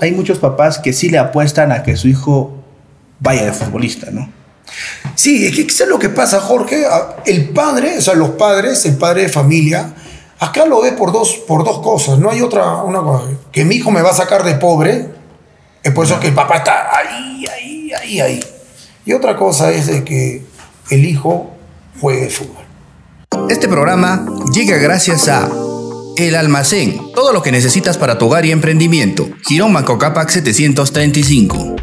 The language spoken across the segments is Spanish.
hay muchos papás que sí le apuestan a que su hijo vaya de futbolista, ¿no? Sí, es que ¿qué es lo que pasa, Jorge? El padre, o sea, los padres, el padre de familia, acá lo ve por dos, por dos cosas. No hay otra, una cosa, que mi hijo me va a sacar de pobre, es por eso que el papá está ahí, ahí, ahí, ahí. Y otra cosa es de que el hijo juegue fútbol. Este programa llega gracias a El Almacén, todo lo que necesitas para tu hogar y emprendimiento. Girón Macocapac 735.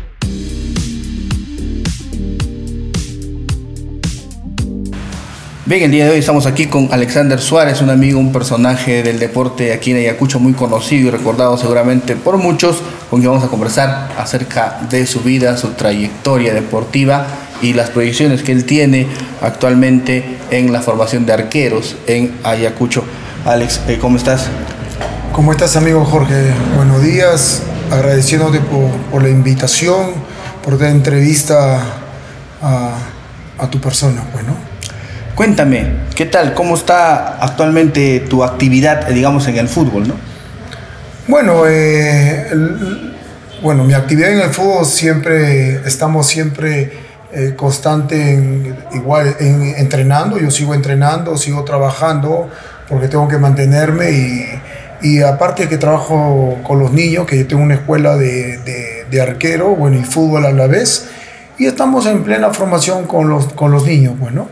Bien, el día de hoy estamos aquí con Alexander Suárez, un amigo, un personaje del deporte aquí en Ayacucho muy conocido y recordado seguramente por muchos, con quien vamos a conversar acerca de su vida, su trayectoria deportiva y las proyecciones que él tiene actualmente en la formación de arqueros en Ayacucho. Alex, eh, ¿cómo estás? ¿Cómo estás, amigo Jorge? Buenos días, agradeciéndote por, la invitación, por la entrevista a, a tu persona, bueno. Pues, Cuéntame, ¿qué tal? ¿Cómo está actualmente tu actividad, digamos, en el fútbol, no? Bueno, eh, bueno, mi actividad en el fútbol siempre, estamos siempre eh, constante, en, igual, en, entrenando, yo sigo entrenando, sigo trabajando, porque tengo que mantenerme y, y aparte que trabajo con los niños, que yo tengo una escuela de, de, de, arquero, bueno, y fútbol a la vez, y estamos en plena formación con los, con los niños, bueno.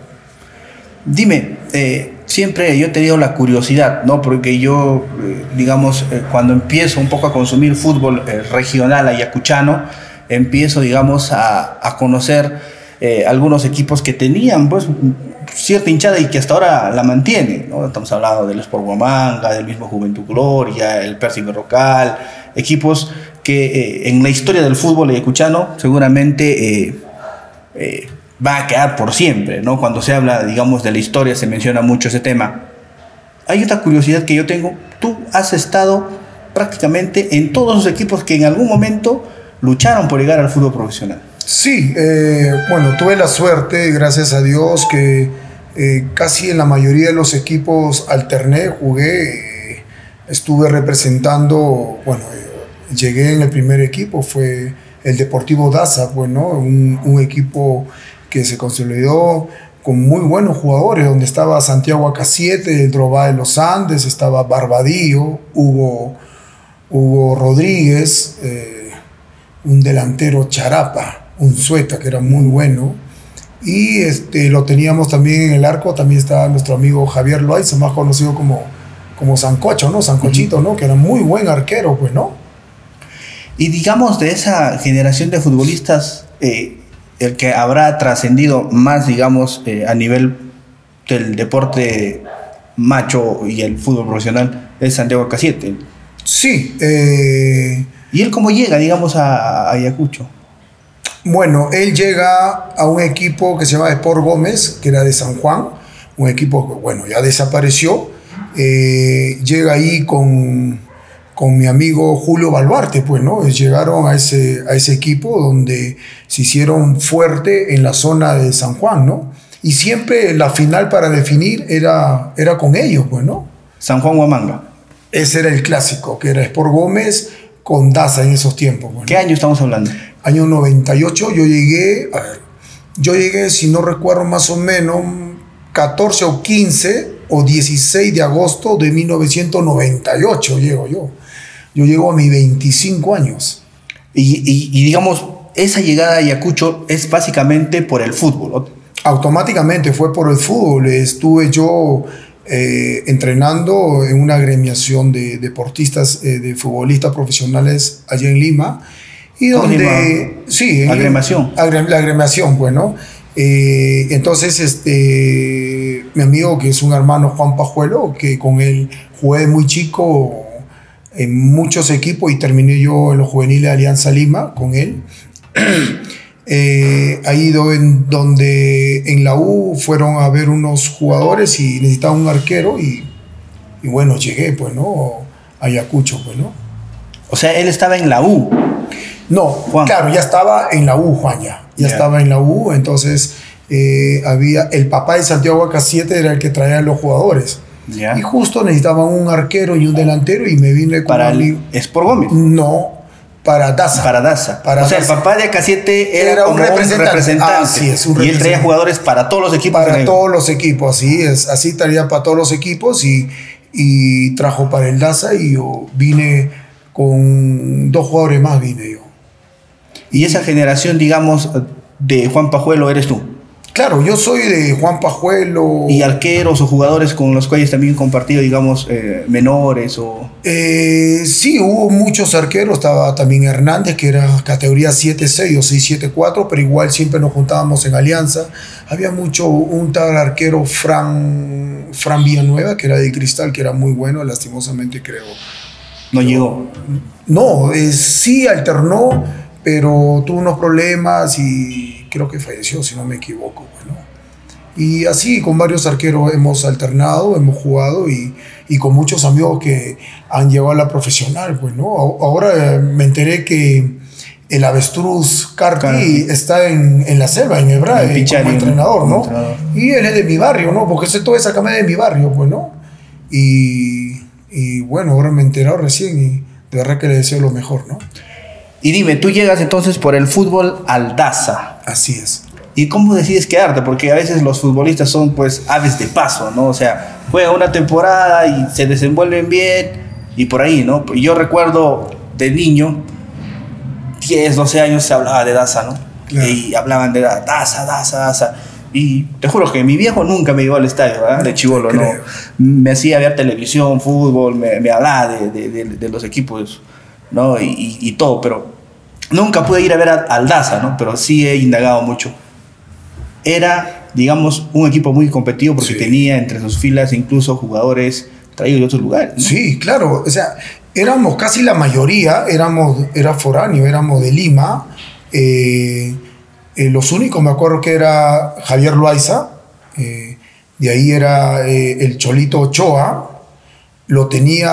Dime, eh, siempre yo he tenido la curiosidad, ¿no? Porque yo, eh, digamos, eh, cuando empiezo un poco a consumir fútbol regional ayacuchano, empiezo, digamos, a, a conocer algunos equipos que tenían, pues, cierta hinchada y que hasta ahora la mantienen, ¿no? Estamos hablando del Sport Guamanga, del mismo Juventud Gloria, el Percy Berrocal, equipos que en la historia del fútbol ayacuchano seguramente va a quedar por siempre, ¿no? Cuando se habla, digamos, de la historia se menciona mucho ese tema. Hay otra curiosidad que yo tengo. Tú has estado prácticamente en todos los equipos que en algún momento lucharon por llegar al fútbol profesional. Sí, eh, bueno, tuve la suerte, gracias a Dios, que eh, casi en la mayoría de los equipos alterné, jugué, eh, estuve representando, bueno, llegué en el primer equipo, fue el Deportivo Daza, bueno, un, un equipo que se consolidó con muy buenos jugadores, donde estaba Santiago Acasiete, el Drobá de los Andes, estaba Barbadillo, Hugo, Hugo Rodríguez, eh, un delantero Charapa, un sueta que era muy bueno. Y este, lo teníamos también en el arco, también estaba nuestro amigo Javier Loaiza, más conocido como, como Sancocho, ¿no? Sancochito, ¿no? Que era muy buen arquero, pues, ¿no? Y digamos de esa generación de futbolistas, eh, el que habrá trascendido más, digamos, eh, a nivel del deporte macho y el fútbol profesional es Santiago Casiete. Sí. Eh, ¿Y él cómo llega, digamos, a, Ayacucho? Bueno, él llega a un equipo que se llama Sport Gómez, que era de San Juan, un equipo que, bueno, ya desapareció. Eh, llega ahí con con mi amigo Julio Baluarte, pues, ¿no? Llegaron a ese, a ese equipo donde se hicieron fuerte en la zona de San Juan, ¿no? Y siempre la final para definir era, era con ellos, pues, ¿no? San Juan Huamanga. Ese era el clásico, que era Sport Gómez con Daza en esos tiempos. ¿Qué año estamos hablando? Año 98, yo llegué, a ver, yo llegué, si no recuerdo más o menos, 14 o 15 o 16 de agosto de 1998 llego yo. Yo llego a mis 25 años. Y, digamos, esa llegada a Ayacucho es básicamente por el fútbol. Automáticamente fue por el fútbol. Estuve yo eh, entrenando en una agremiación de deportistas, eh, de futbolistas profesionales allá en Lima. Y donde, sí, agremiación. La agremiación, bueno. Pues, eh, entonces, este, mi amigo, que es un hermano Juan Pajuelo, que con él jugué muy chico en muchos equipos y terminé yo en los juveniles de Alianza Lima con él. eh, ahí en, donde en la U fueron a ver unos jugadores y necesitaba un arquero y, y bueno, llegué, pues, ¿no? A Ayacucho, pues, ¿no? O sea, él estaba en la U. No, claro, ya estaba en la U, Juan, ya. Ya estaba en la U, entonces eh, había. El papá de Santiago Acasiete era el que traía los jugadores. Y justo necesitaban un arquero y un delantero y me vine con ¿Para el Sport Gómez? No, para Daza. Para Daza. Para o sea, Daza. el papá de Acasiete era, Era un como representante. un representante. Así es, un y él traía jugadores para todos los equipos. para todos los equipos, así es, así traía para todos los equipos y, y trajo para el Daza y yo vine con dos jugadores más, vine yo. Y esa generación, digamos, de Juan Pajuelo eres tú. Claro, yo soy de Juan Pajuelo. Y arqueros o jugadores con los cuales también compartido, digamos, eh, menores o... Eh, sí, hubo muchos arqueros, estaba también Hernández, que era categoría 7-6 o 6-7-4, pero igual siempre nos juntábamos en alianza. Había mucho, un tal arquero Fran, Fran Villanueva, que era de Cristal, que era muy bueno, lastimosamente creo. No llegó. No, eh, sí alternó, pero tuvo unos problemas y creo que falleció, si no me equivoco. pues, ¿no? Y así con varios arqueros hemos alternado, hemos jugado y, y con muchos amigos que han llegado a la profesional. Pues, ¿no? Ahora me enteré que el avestruz Carti está en, en la selva, en Pichari, como entrenador, ¿no? Entrenador. Y él es de mi barrio, ¿no? Porque sé toda esa camada de mi barrio, pues, ¿no? Y, y bueno, ahora me he enterado recién y de verdad que le deseo lo mejor, ¿no? Y dime, tú llegas entonces por el fútbol al Daza. Así es. ¿Y cómo decides quedarte? Porque a veces los futbolistas son pues aves de paso, ¿no? O sea, juegan una temporada y se desenvuelven bien y por ahí, ¿no? Yo recuerdo de niño, 10, 12 años se hablaba de Daza, ¿no? Claro. Y hablaban de Daza, Daza, Daza. Y te juro que mi viejo nunca me llevó al estadio, ¿verdad? De chivolo, ¿no? Me hacía ver televisión, fútbol, me, me hablaba de, de- de- de los equipos, ¿no? Y, y- y todo, pero nunca pude ir a ver a- al Daza, ¿no? Pero sí he indagado mucho. Era, digamos, un equipo muy competitivo porque Sí. tenía entre sus filas incluso jugadores traídos de otros lugares. ¿no? Sí, claro. O sea, éramos casi la mayoría, éramos, era foráneo, éramos de Lima. Eh, eh, los únicos, me acuerdo que era Javier Loaiza, eh, de ahí era eh, el Cholito Ochoa, lo tenía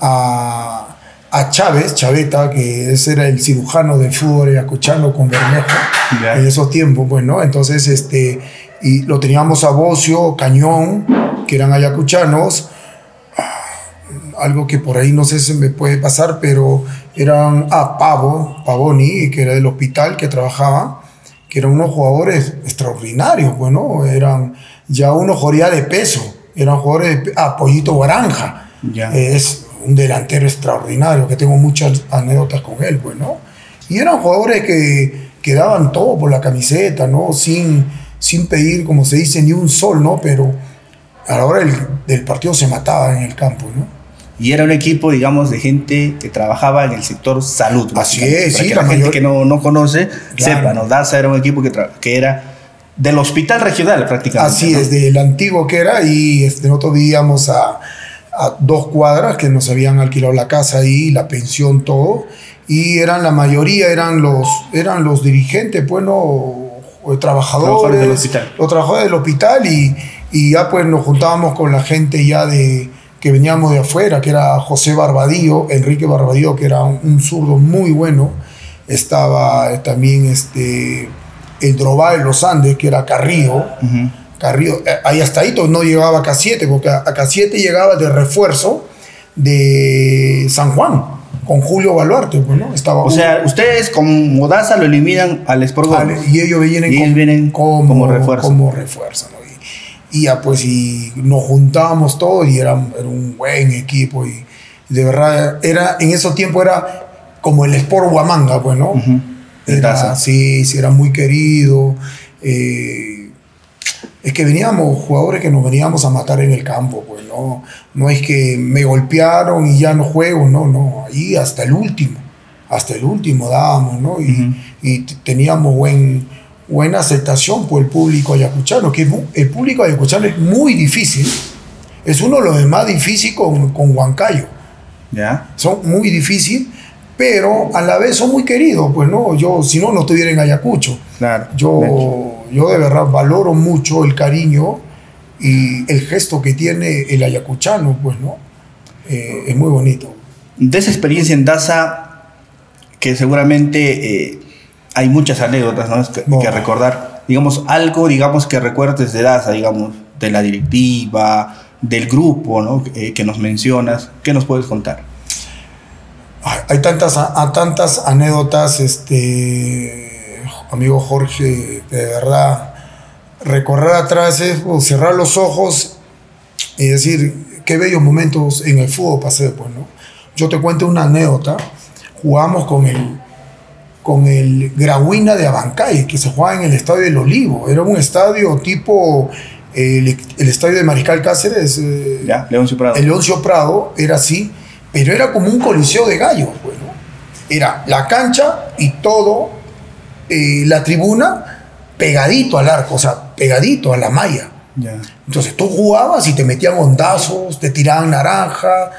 a, a Chávez, Chaveta, que ese era el cirujano del fútbol ayacuchano con Bermejo en esos tiempos, pues, ¿no? Entonces, este, y lo teníamos a Bocio, Cañón, que eran ayacuchanos, algo que por ahí no sé si me puede pasar, pero eran a Pavo, Pavoni, que era del hospital que trabajaba, que eran unos jugadores extraordinarios, bueno, eran ya unos jugadores de peso, eran jugadores de pe- ah, Guaranja, Ya. es un delantero extraordinario, que tengo muchas anécdotas con él, pues, ¿no? Y eran jugadores que, que daban todo por la camiseta, ¿no? Sin, sin pedir, como se dice, ni un sol, ¿no? Pero a la hora del, del partido se mataba en el campo, ¿no? Y era un equipo, digamos, de gente que trabajaba en el sector salud. Así es, para sí, que la la, gente mayor- que no, no conoce Claro. sepa, ¿no? Daza era un equipo que, que era del hospital regional prácticamente. Así ¿no? es, del antiguo que era, y este, nosotros vivíamos a, a dos cuadras que nos habían alquilado la casa ahí, la pensión, todo, y eran la mayoría, eran los, eran los dirigentes, pues, ¿no? trabajadores, Trabajadores del hospital. los trabajadores del hospital, y, y ya pues nos juntábamos con la gente ya de que veníamos de afuera, que era José Barbadillo, Enrique Barbadillo, que era un, un zurdo muy bueno, estaba eh, también este, el Drobá de los Andes, que era Carrillo. Carrillo, eh, ahí hasta ahí no llegaba a K7, porque a a K7 llegaba de refuerzo de San Juan, con Julio Baluarte, pues, ¿no? Estaba O sea, ustedes como Daza lo eliminan al Sport Vale, y ellos vienen, Y ellos vienen como, como refuerzo. como refuerzo, ¿no? Y, ya pues y nos juntábamos todos y era, era un buen equipo y de verdad era en esos tiempos era como el Sport Huamanga, pues, ¿no? Era, sí, sí, era muy querido. eh, es que veníamos jugadores que nos veníamos a matar en el campo, pues no, no es que me golpearon y ya no juego, no, no, ahí hasta el último, hasta el último dábamos, ¿no? Y, y teníamos buen, buena aceptación por el público ayacuchano, que el público ayacuchano es muy difícil, es uno de los más difíciles con, con Huancayo ¿Ya? son muy difíciles, pero a la vez son muy queridos, pues no, yo si no, no estuviera en Ayacucho. Claro. Yo, yo de verdad valoro mucho el cariño y el gesto que tiene el ayacuchano, pues no, Eh, es muy bonito. De esa experiencia en Daza, que seguramente eh, hay muchas anécdotas ¿no? que, que recordar. Digamos, algo, digamos, que recuerdes de Daza, digamos, de la directiva, del grupo, ¿no? Eh, que nos mencionas. ¿Qué nos puedes contar? Ay, hay tantas, a, tantas anécdotas, este, amigo Jorge, de verdad, recorrer atrás es o cerrar los ojos y decir, qué bellos momentos en el fútbol pasé, pues, ¿no? Yo te cuento una anécdota, jugamos con el, con el Grahuina de Abancay, que se jugaba en el Estadio del Olivo, era un estadio tipo el, estadio de Mariscal Cáceres, eh, ya, Leoncio Prado. el Leoncio Prado, era así, pero era como un coliseo de gallos, pues, Era la cancha y todo, eh, la tribuna, pegadito al arco, o sea, pegadito a la malla. Entonces tú jugabas y te metían ondazos, te tiraban naranja,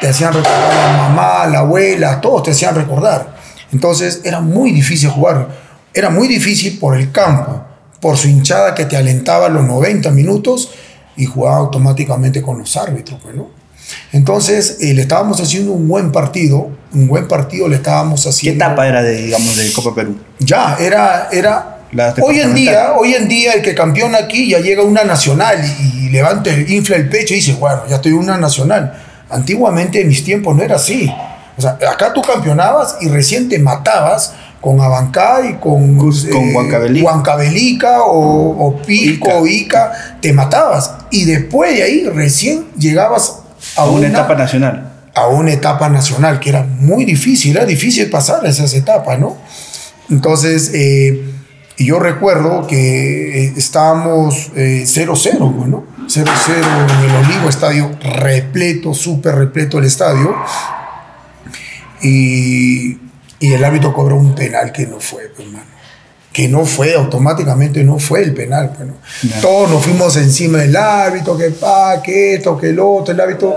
te hacían recordar a la mamá, a la abuela, todos te hacían recordar. Entonces era muy difícil jugar, era muy difícil por el campo por su hinchada que te alentaba los 90 minutos y jugaba automáticamente con los árbitros, pues, Entonces, eh, le estábamos haciendo un buen partido, un buen partido le estábamos haciendo. ¿Qué etapa era de, digamos, de Copa Perú? Ya, era, era hoy en día, hoy en día el que campeona aquí ya llega una nacional y, levanta, infla el pecho y dice, bueno, ya estoy una nacional. Antiguamente en mis tiempos no era así. O sea, acá tú campeonabas y recién te matabas con Abancay, con, con eh, Huancavelica, o, Pico, o Ica, te matabas. Y después de ahí recién llegabas a, una, etapa nacional. A una etapa nacional, que era muy difícil, era difícil pasar esas etapas, ¿no? Entonces, eh, yo recuerdo que eh, estábamos 0-0, ¿no? 0-0 en el Olivo, estadio repleto, súper repleto el estadio. Y y el árbitro cobró un penal que no fue, pues, hermano. Que no fue, automáticamente no fue el penal. Pues, Todos nos fuimos encima del árbitro, que pa, que esto, que el otro. El árbitro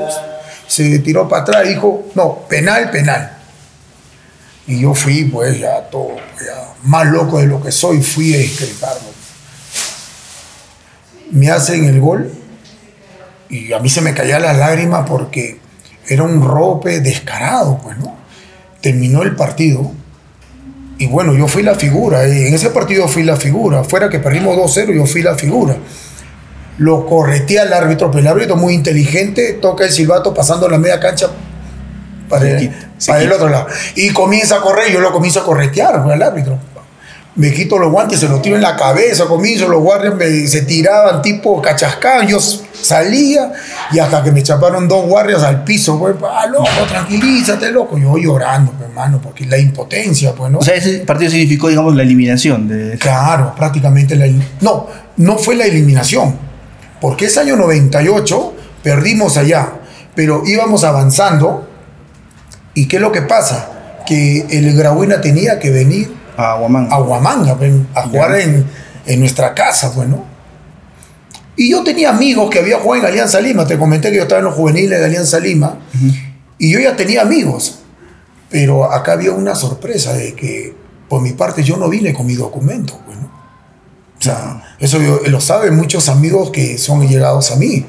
se tiró para atrás y dijo, no, penal, penal. Y yo fui, pues, ya todo, ya, más loco de lo que soy, fui a discreparme. Me hacen el gol y a mí se me caían las lágrimas porque era un rope descarado, pues, ¿no? Terminó el partido. Y bueno, yo fui la figura. En ese partido fui la figura. Fuera que perdimos 2-0, yo fui la figura. Lo corretea el árbitro, pero el árbitro muy inteligente toca el silbato pasando la media cancha para, el, para el otro lado. Y comienza a correr, yo lo comienzo a corretear al árbitro me quito los guantes, se los tiro en la cabeza, comienzo, los guardias me, se tiraban tipo cachascán, yo salía y hasta que me chaparon dos guardias al piso, pues, ah, loco, tranquilízate, loco, yo llorando, pues, hermano, porque la impotencia, pues, ¿no? O sea, ese partido significó, digamos, la eliminación de... Claro, prácticamente la... No, no fue la eliminación, porque ese año 98 perdimos allá, pero íbamos avanzando y ¿qué es lo que pasa? Que el Grabuena tenía que venir a Huamanga. A Huamanga, a jugar en, en, nuestra casa, bueno. Pues, y yo tenía amigos que había jugado en Alianza Lima, te comenté que yo estaba en los juveniles de Alianza Lima, y yo ya tenía amigos, pero acá había una sorpresa de que por mi parte yo no vine con mi documento, bueno. Pues, o sea, eso lo saben muchos amigos que son llegados a mí.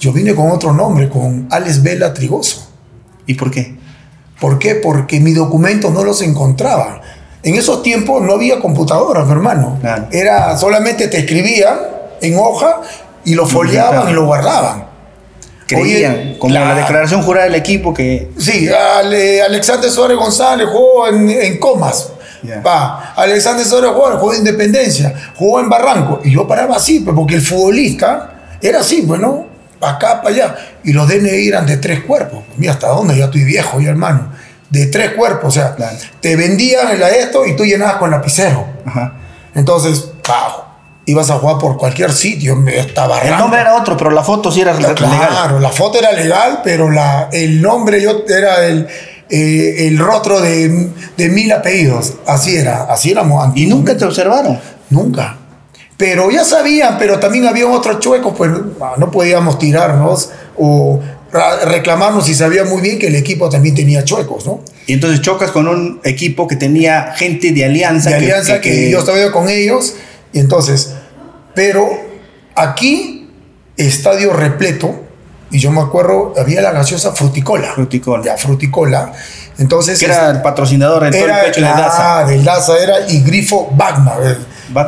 Yo vine con otro nombre, con Alex Vela Trigoso. ¿Y por qué? ¿Por qué? Porque mi documento no los encontraba. En esos tiempos no había computadoras, hermano. Era solamente te escribían en hoja y lo foliaban y lo guardaban. Creían, como la declaración jurada del equipo que... Sí, Alexander Suárez González jugó en, Comas. Va, Alexander Suárez jugó, en Independencia, jugó en Barranco. Y yo paraba así, pues, porque el futbolista era así, pues, ¿no? Para acá, para allá. Y los DNI eran de tres cuerpos. Mira, ¿hasta dónde? Ya estoy viejo, ya hermano de tres cuerpos. O sea, te vendían el esto y tú llenabas con lapicero. Entonces, ibas a jugar por cualquier sitio. Estaba el nombre era otro, pero la foto sí era legal. Claro, la foto era legal, pero la, el nombre yo era el, eh, el rostro de, de, mil apellidos. Así era, así éramos ¿Y nunca te observaron? Nunca. Pero ya sabían, pero también había otros chuecos, pues no podíamos tirarnos o reclamarnos y sabía muy bien que el equipo también tenía chuecos, ¿no? Y entonces chocas con un equipo que tenía gente de alianza. De alianza que, yo estaba con ellos. Y entonces, pero aquí, estadio repleto, y yo me acuerdo, había la gaseosa Fruticola. Fruticola. Ya, Fruticola. Entonces. Que era el patrocinador en todo el pecho de Daza. del Daza era y Grifo Bagma.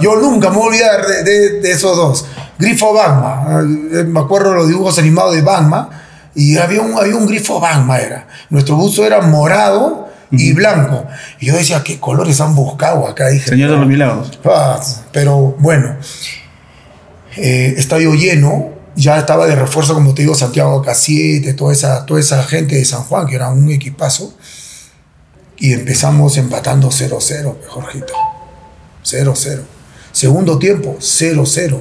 Yo nunca me voy a olvidar de, de, esos dos. Grifo Bagma. Eh, me acuerdo los dibujos animados de Bagma y había un, había un grifo Bangma, era. Nuestro buzo era morado y blanco. Y yo decía, ¿qué colores han buscado acá? Dije, Señor de los Milagros. Ah, pero bueno, eh, estadio lleno, ya estaba de refuerzo, como te digo, Santiago Casiete, toda esa, toda esa gente de San Juan, que era un equipazo. Y empezamos empatando 0-0, Jorgito. 0-0. Segundo tiempo, 0-0.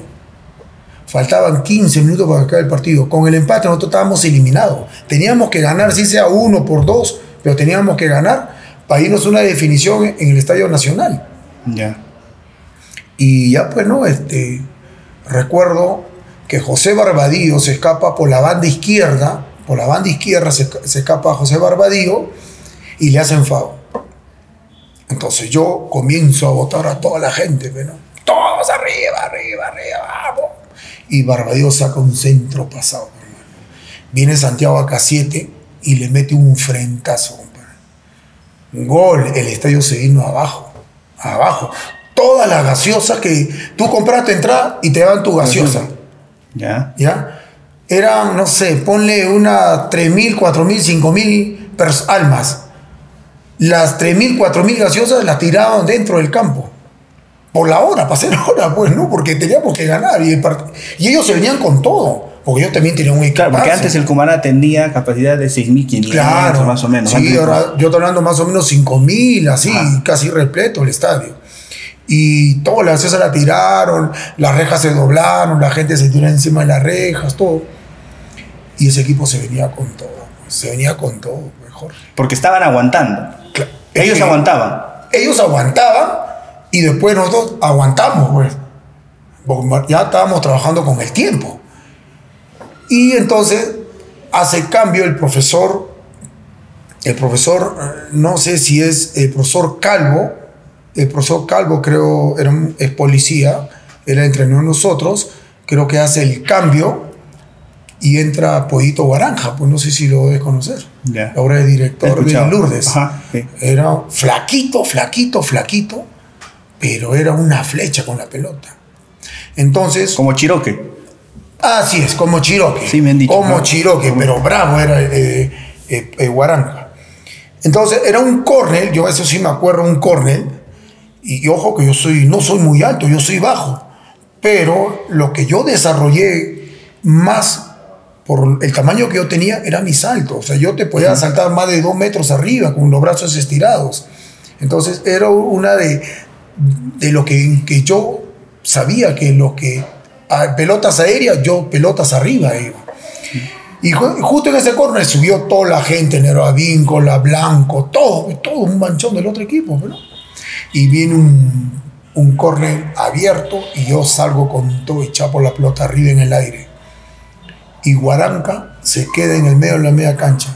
Faltaban 15 minutos para acabar el partido. Con el empate nosotros estábamos eliminados. Teníamos que ganar, si sea uno por dos, pero teníamos que ganar para irnos una definición en el Estadio Nacional. Ya. Y ya pues no, este, recuerdo que José Barbadillo se escapa por la banda izquierda, por la banda izquierda se, se escapa José Barbadillo y le hacen FAO. Entonces yo comienzo a votar a toda la gente, ¿no? Todos arriba, arriba, arriba, vamos. Y Barbadillo saca un centro pasado, hermano. Viene Santiago acá 7 y le mete un frentazo, compadre. Gol, el estadio se vino abajo, abajo. Todas las gaseosas que tú compraste entrada y te daban tu gaseosa. Ya. ¿Ya? Eran, no sé, ponle una 3.000, 4.000, 5.000 pers- almas. Las 3.000, 4.000 gaseosas las tiraban dentro del campo. Por la hora, para hacer hora, pues, ¿no? Porque teníamos que ganar. Y, el y ellos se venían con todo. Porque ellos también tenían un equipo. Claro, porque antes el Cumana tenía capacidad de 6.500 Claro, más o menos. Sí, ahora yo estoy hablando más o menos 5.000, así, casi repleto el estadio. Y todas las gaseosas la tiraron, las rejas se doblaron, la gente se tiró encima de las rejas, todo. Y ese equipo se venía con todo, se venía con todo, mejor. Porque estaban aguantando. Ellos que- aguantaban. Ellos aguantaban y después nosotros aguantamos, pues. Porque ya estábamos trabajando con el tiempo. Y entonces hace cambio el profesor, el profesor, eh, no sé si es el profesor Calvo, el profesor Calvo creo era un- es policía, era entrenó a nosotros, creo que hace el cambio y entra Pollito Guaranja, pues no sé si lo debes conocer. Ya. Ahora es director de. Lourdes. Ajá, sí. Era flaquito, flaquito, flaquito, pero era una flecha con la pelota. Entonces, Como Chiroque. así es, como Chiroque. Sí, me han dicho, Como ¿no? Chiroque, pero bravo era eh, eh, eh, Guaranga. Entonces, era un córner, yo eso sí me acuerdo, un córner, y, y ojo que yo soy, no soy muy alto, yo soy bajo, pero lo que yo desarrollé más por el tamaño que yo tenía era mi salto. O sea, yo te podía saltar más de dos metros arriba con los brazos estirados. Entonces, era una de, de lo que, que yo sabía que lo que a pelotas aéreas, yo pelotas arriba iba. Y ju- justo en ese córner subió toda la gente, Nero Víncola, Blanco, todo, todo un manchón del otro equipo, ¿no? Y viene un, un córner abierto y yo salgo con todo y chapo la pelota arriba en el aire. Y Guaranca se queda en el medio de la media cancha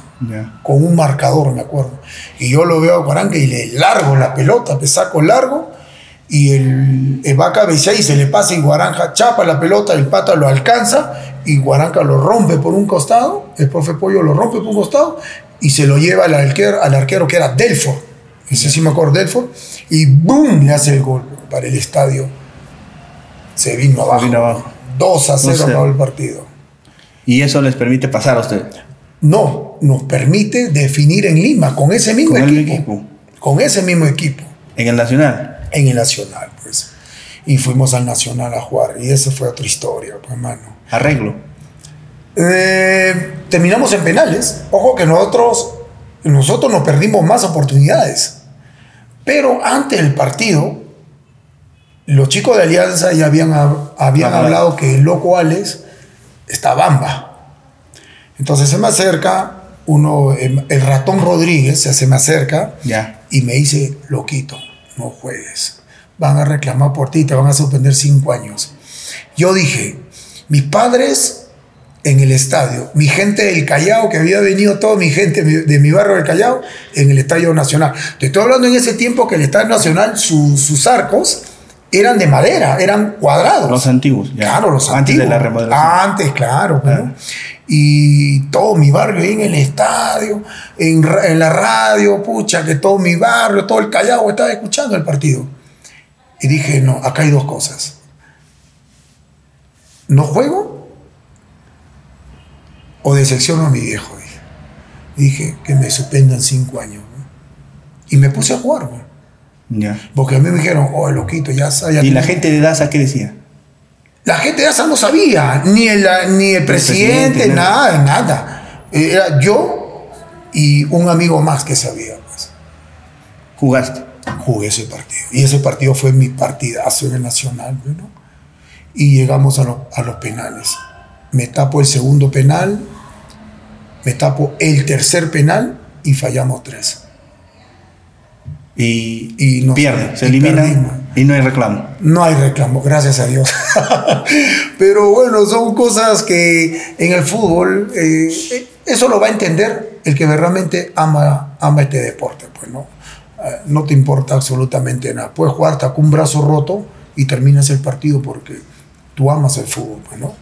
con un marcador, me acuerdo. Y yo lo veo a Guaranca y le largo la pelota, me saco largo y el, el va a cabecear y se le pasa y Guaranja chapa la pelota, el pata lo alcanza y Guaranca lo rompe por un costado, el profe Pollo lo rompe por un costado y se lo lleva al arquero, al arquero que era Delfort, ese sí me acuerdo, Delfort, y ¡boom! le hace el gol para el estadio. Se vino abajo. vino abajo. 2 a 0 2 a 0. acabó el partido. Y eso les permite pasar a ustedes. No, nos permite definir en Lima con ese mismo Con el equipo, equipo. Con ese mismo equipo. En el Nacional. En el Nacional, pues. Y fuimos al Nacional a jugar. Y esa fue otra historia, pues, hermano. Arreglo. Eh, terminamos en penales. Ojo que nosotros, nosotros nos perdimos más oportunidades. Pero antes del partido, los chicos de Alianza ya habían, hab- habían hablado que el loco Alex está bamba. Entonces se me acerca uno, el el ratón Rodríguez, se se me acerca Ya. y me dice, loquito, no juegues. Van a reclamar por ti, te van a suspender cinco años. Yo dije, mis padres en el estadio, mi gente del Callao, que había venido toda mi gente de mi barrio del Callao, en el Estadio Nacional. Te estoy hablando en ese tiempo que el Estadio Nacional, su- sus arcos eran de madera, eran cuadrados. Los antiguos. ya. Claro, los Antes antiguos. de la remodelación. Antes, claro. ¿no? Y todo mi barrio ahí en el estadio, en, en la radio, pucha, que todo mi barrio, todo el Callao estaba escuchando el partido. Y dije, no, acá hay dos cosas. ¿No juego? ¿O decepciono a mi viejo? Dije, dije que me suspendan cinco años. Y me puse a jugar. Porque a mí me dijeron, oh, loquito, ya sabes. ¿Y la gente de Daza qué decía? La gente de Daza no sabía, ni el, ni el, presidente, presidente, nada, nada. Era yo y un amigo más que sabía. Pues. ¿Jugaste? Jugué ese partido. Y ese partido fue mi partidazo en el Nacional, ¿no? Y llegamos a, lo- a los penales. Me tapo el segundo penal, me tapo el tercer penal y fallamos tres. Y, Y no- pierde, se y elimina perdimos. Y no hay reclamo. No hay reclamo, gracias a Dios. Pero bueno, son cosas que en el fútbol, eh, eso lo va a entender el que realmente ama, ama este deporte. Pues, ¿no? Eh, no te importa absolutamente nada. Puedes jugar hasta con un brazo roto y terminas el partido porque tú amas el fútbol. Pues, ¿no?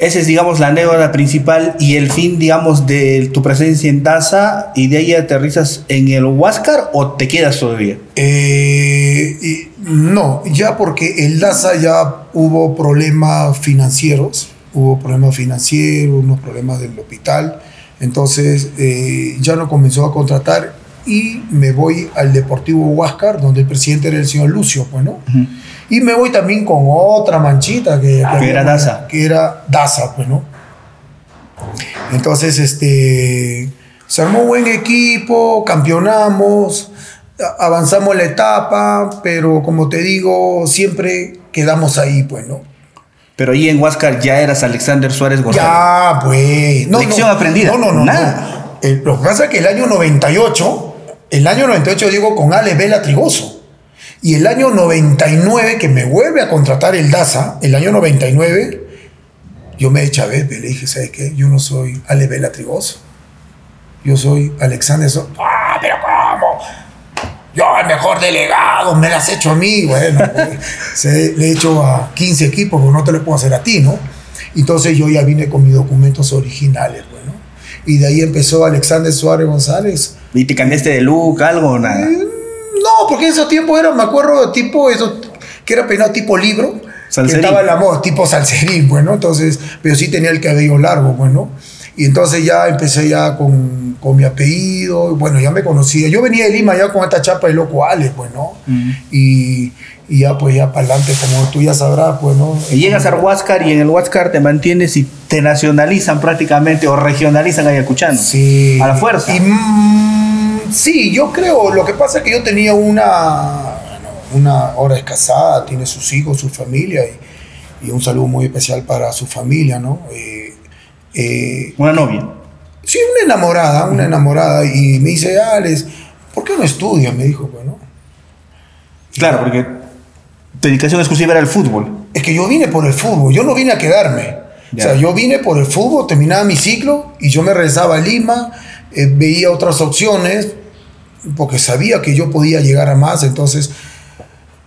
Esa es, digamos, la anécdota principal y el fin, digamos, de tu presencia en Daza y de ahí aterrizas en el Huáscar o te quedas todavía. Eh, no, ya porque el DASA ya hubo problemas financieros, hubo problemas financieros, unos problemas del hospital, entonces eh, ya no comenzó a contratar y me voy al Deportivo Huáscar, donde el presidente era el señor Lucio, pues, ¿no? Y me voy también con otra manchita que, Que era Daza. Que era Daza, pues, ¿no? Entonces, este, se armó un buen equipo, campeonamos, avanzamos la etapa, pero como te digo, siempre quedamos ahí, pues, ¿no? Pero ahí en Huáscar ya eras Alexander Suárez González. Ya, pues. Lección aprendida. No, no, no. Nada. no. Eh, lo que pasa es que el año 98, el año 98 digo con Ale Vela Trigoso. Y el año 99, que me vuelve a contratar el DASA, el año 99, yo me eché a ver, le dije, ¿sabes qué? Yo no soy Ale Vela Trigoso. Yo soy Alexander ¡Ah, pero cómo! Yo, el mejor delegado, me las has hecho a mí. Bueno, pues, se, le he hecho a 15 equipos, pero no te lo puedo hacer a ti, ¿no? Entonces yo ya vine con mis documentos originales, bueno. Y de ahí empezó Alexander Suárez González. ¿Y te cambiaste de look, algo o nada? No, porque en esos tiempos era, me acuerdo, tipo, eso, que era peinado tipo libro. Salserín. Que estaba en la moda, tipo salserín, bueno. Entonces, pero sí tenía el cabello largo, bueno. Y entonces ya empecé ya con, con mi apellido, bueno, ya me conocía. Yo venía de Lima ya con esta chapa de loco Ale, pues, ¿no? y, y ya, pues, ya para adelante, como tú ya sabrás, pues, ¿no? Y llegas al Huáscar y en el Huáscar te mantienes y te nacionalizan prácticamente o regionalizan ayacuchano. Sí. A la fuerza. Y, mm, sí, yo creo, lo que pasa es que yo tenía una, una hora es casada, tiene sus hijos, su familia, y, y un saludo muy especial para su familia, ¿no? Eh, eh, Una novia. sí, una enamorada, una enamorada, y me dice, Alex, ¿por qué no estudias? Me dijo, bueno. Claro, porque tu dedicación exclusiva era el fútbol. Es que yo vine por el fútbol, yo no vine a quedarme. Ya. O sea, yo vine por el fútbol, terminaba mi ciclo y yo me regresaba a Lima, eh, veía otras opciones, porque sabía que yo podía llegar a más, entonces,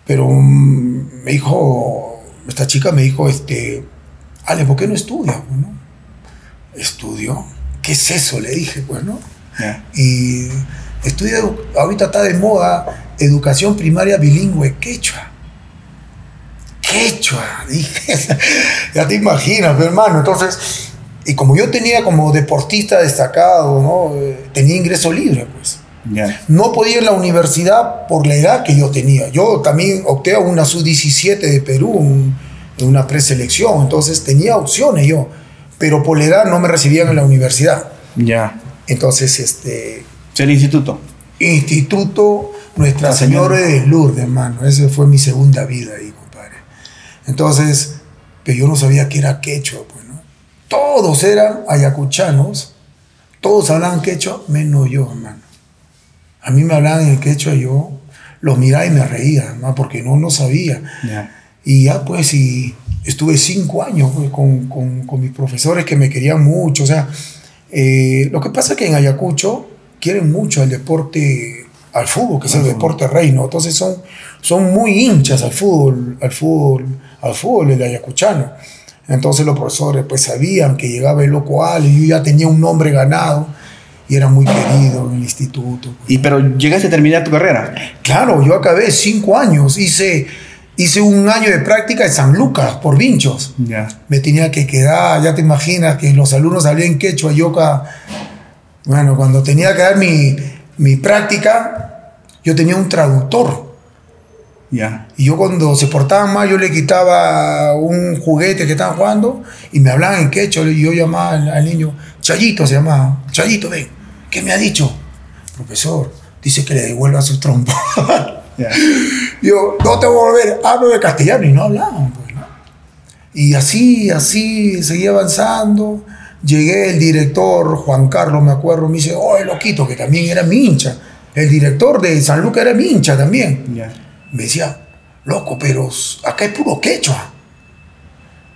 pero mm, me dijo, esta chica me dijo, este, Ale, ¿por qué no estudias? Estudio. ¿Qué es eso? Le dije, bueno. Ya. Y estudia, edu- ahorita está de moda educación primaria bilingüe quechua. Quechua, dije. ya te imaginas, hermano. Entonces, y como yo tenía como deportista destacado, ¿no? Eh, tenía ingreso libre, pues. Ya. No podía ir a la universidad por la edad que yo tenía. Yo también opté a una sub-17 de Perú, un- una preselección, entonces tenía opciones yo, pero por la edad no me recibían en la universidad. Ya. Entonces, este, El instituto. Instituto Nuestra La señora. De Lourdes, hermano. Esa fue mi segunda vida ahí, compadre. Entonces, pero yo no sabía que era quechua, pues, ¿no? Todos eran ayacuchanos, todos hablaban quechua, menos yo, hermano. A mí me hablaban en quechua, yo los miraba y me reía, hermano, porque no, no sabía. Ya. Y ya pues, y estuve cinco años pues, con, con- con mis profesores que me querían mucho. O sea, eh, lo que pasa es que en Ayacucho quieren mucho al deporte, al fútbol, que es el deporte reino. Entonces son, son muy hinchas al fútbol, al fútbol, al fútbol el ayacuchano. Entonces los profesores pues sabían que llegaba el loco Ale, y yo ya tenía un nombre ganado y era muy querido en el instituto. Y pero llegaste a terminar tu carrera. Claro, yo acabé cinco años, hice, hice un año de práctica en San Lucas por Vinchos. Me tenía que quedar, ya te imaginas que los alumnos salían quechua, yo ca- bueno, cuando tenía que dar mi, mi práctica, yo tenía un traductor. Ya. Y yo cuando se portaban mal, yo le quitaba un juguete que estaban jugando y me hablaban en quechua. Y yo llamaba al, al niño, Chayito se llamaba, Chayito, ven, ¿qué me ha dicho? Profesor, dice que le devuelva su trompo. yo, no te voy a volver, hablo de castellano y no hablaban. Pues, ¿no? Y así, así, seguí avanzando. Llegué el director, Juan Carlos, me acuerdo, me dice, oh, loquito, que también era mi hincha. El director de San Lucas era mi hincha también. Me decía, loco, pero acá es puro quechua.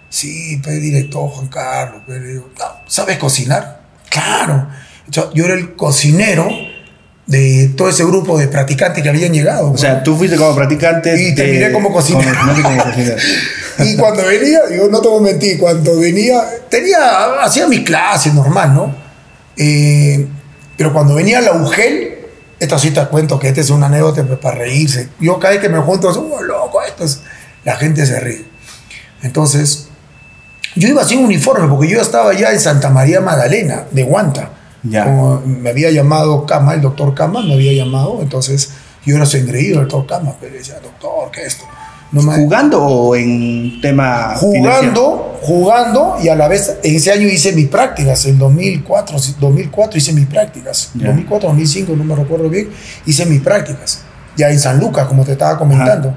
Sí, pues director Juan Carlos, pero digo, "No, ¿sabes cocinar? Claro. Yo, yo era el cocinero de todo ese grupo de practicantes que habían llegado. O sea, tú fuiste como practicante. Y de- terminé como cocinero. como- terminaste como cocinero. Y cuando venía, yo no te voy a mentir, cuando venía, tenía, hacía mis clases normal, ¿no? Eh, pero cuando venía la UGEL, esto sí te cuento que esta es una anécdota pues, para reírse. Yo cada vez que me junto, oh, loco, esto es, la gente se ríe. Entonces, yo iba sin uniforme porque yo estaba ya en Santa María Magdalena, de Guanta. Ya. Como me había llamado Cama, el doctor Cama me había llamado, entonces yo era su engreído del doctor Cama, pero decía, doctor, ¿qué es esto? No me- ¿Jugando o en tema financiero? jugando, jugando y a la vez en ese año hice mis prácticas, en 2004, sí, 2004 hice mis prácticas, Ya. 2004, 2005, no me recuerdo bien, hice mis prácticas, ya en San Lucas, como te estaba comentando.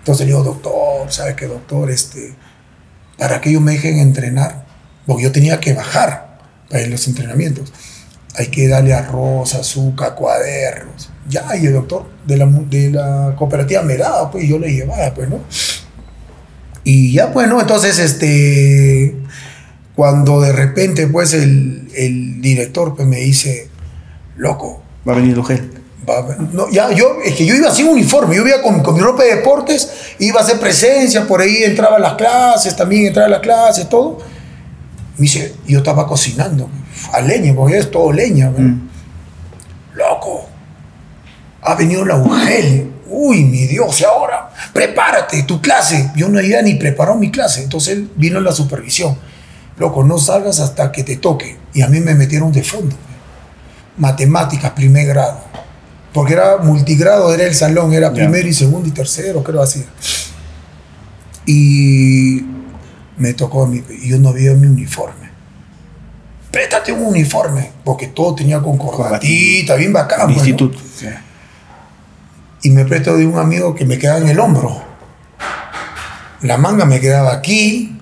Entonces le digo, doctor, ¿sabe qué, doctor? Este, para que ellos me dejen entrenar, porque yo tenía que bajar a los entrenamientos. Hay que darle arroz, azúcar, cuadernos. Ya, y el doctor de la, de la cooperativa me daba, pues yo le llevaba, pues, ¿no? Y ya, pues, ¿no? Entonces, este, cuando de repente, pues, el, el director pues, me dice, loco, Va a venir Lugel. Va no, ya, yo, es que yo iba sin uniforme, yo iba con, con mi ropa de deportes, iba a hacer presencia, por ahí entraba a las clases, también entraba a las clases, todo. Me dice, yo estaba cocinando, a leña, porque es todo leña. Mm. Loco, ha venido la UGEL. Uy, mi Dios, y ahora, prepárate, tu clase. Yo no había ni preparado mi clase, entonces él vino la supervisión. Loco, no salgas hasta que te toque. Y a mí me metieron de fondo. Matemáticas, primer grado. Porque era multigrado, era el salón, era Ya. primero y segundo y tercero, creo así. Y me tocó, mi, y yo no había mi uniforme. Préstate un uniforme, porque todo tenía con corbatita, bien bacán. Pues, y me presto de un amigo que me quedaba en el hombro. La manga me quedaba aquí,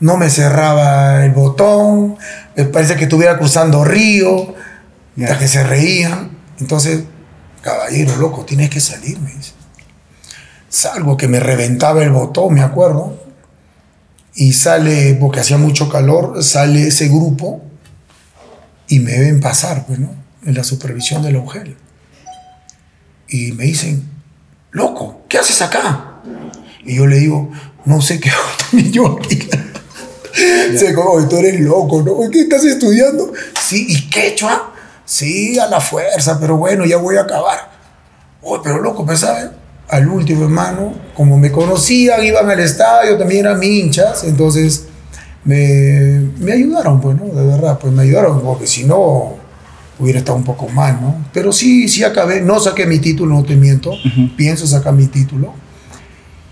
no me cerraba el botón, me parece que estuviera cruzando río, Ya. hasta que se reían. Entonces, caballero, loco, tienes que salir, me dice. Salgo que me reventaba el botón, me acuerdo, y sale, porque hacía mucho calor, sale ese grupo y me ven pasar, pues, ¿no? En la supervisión de la y me dicen, loco, ¿qué haces acá? Y yo le digo, no sé qué hago también yo aquí. Se como, tú eres loco, ¿no? ¿Qué estás estudiando? Sí, ¿y quechua? Sí, a la fuerza, pero bueno, ya voy a acabar. Oh, pero loco, ¿sabes? Al último, hermano, como me conocían, iban al estadio, también eran hinchas, entonces me, me ayudaron, pues, ¿no? De verdad, pues me ayudaron, porque si no, hubiera estado un poco mal, ¿no? Pero sí, sí acabé, no saqué mi título, no te miento, pienso sacar mi título.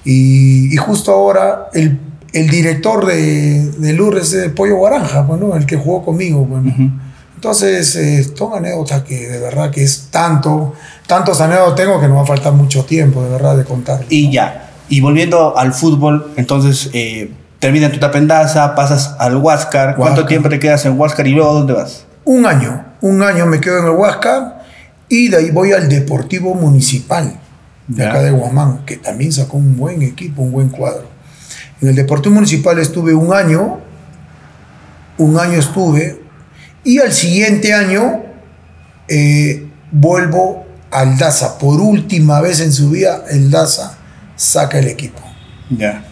Y, y justo ahora el, el director de, de Lourdes es el Pollo Guaranja, bueno, el que jugó conmigo, bueno. Entonces, eh, son anécdotas que de verdad que es tanto, tantos anécdotas tengo que no va a faltar mucho tiempo, de verdad, de contar. Y ya. Y volviendo al fútbol, entonces eh, termina tu tapendaza, pasas al Huáscar. ¿Cuánto tiempo te quedas en Huáscar y luego dónde vas? Un año, un año me quedo en el Huáscar y de ahí voy al Deportivo Municipal de Ya. acá de Guamán, que también sacó un buen equipo, un buen cuadro. En el Deportivo Municipal estuve un año, un año estuve, y al siguiente año eh, vuelvo al DASA. Por última vez en su vida, el DASA saca el equipo Ya.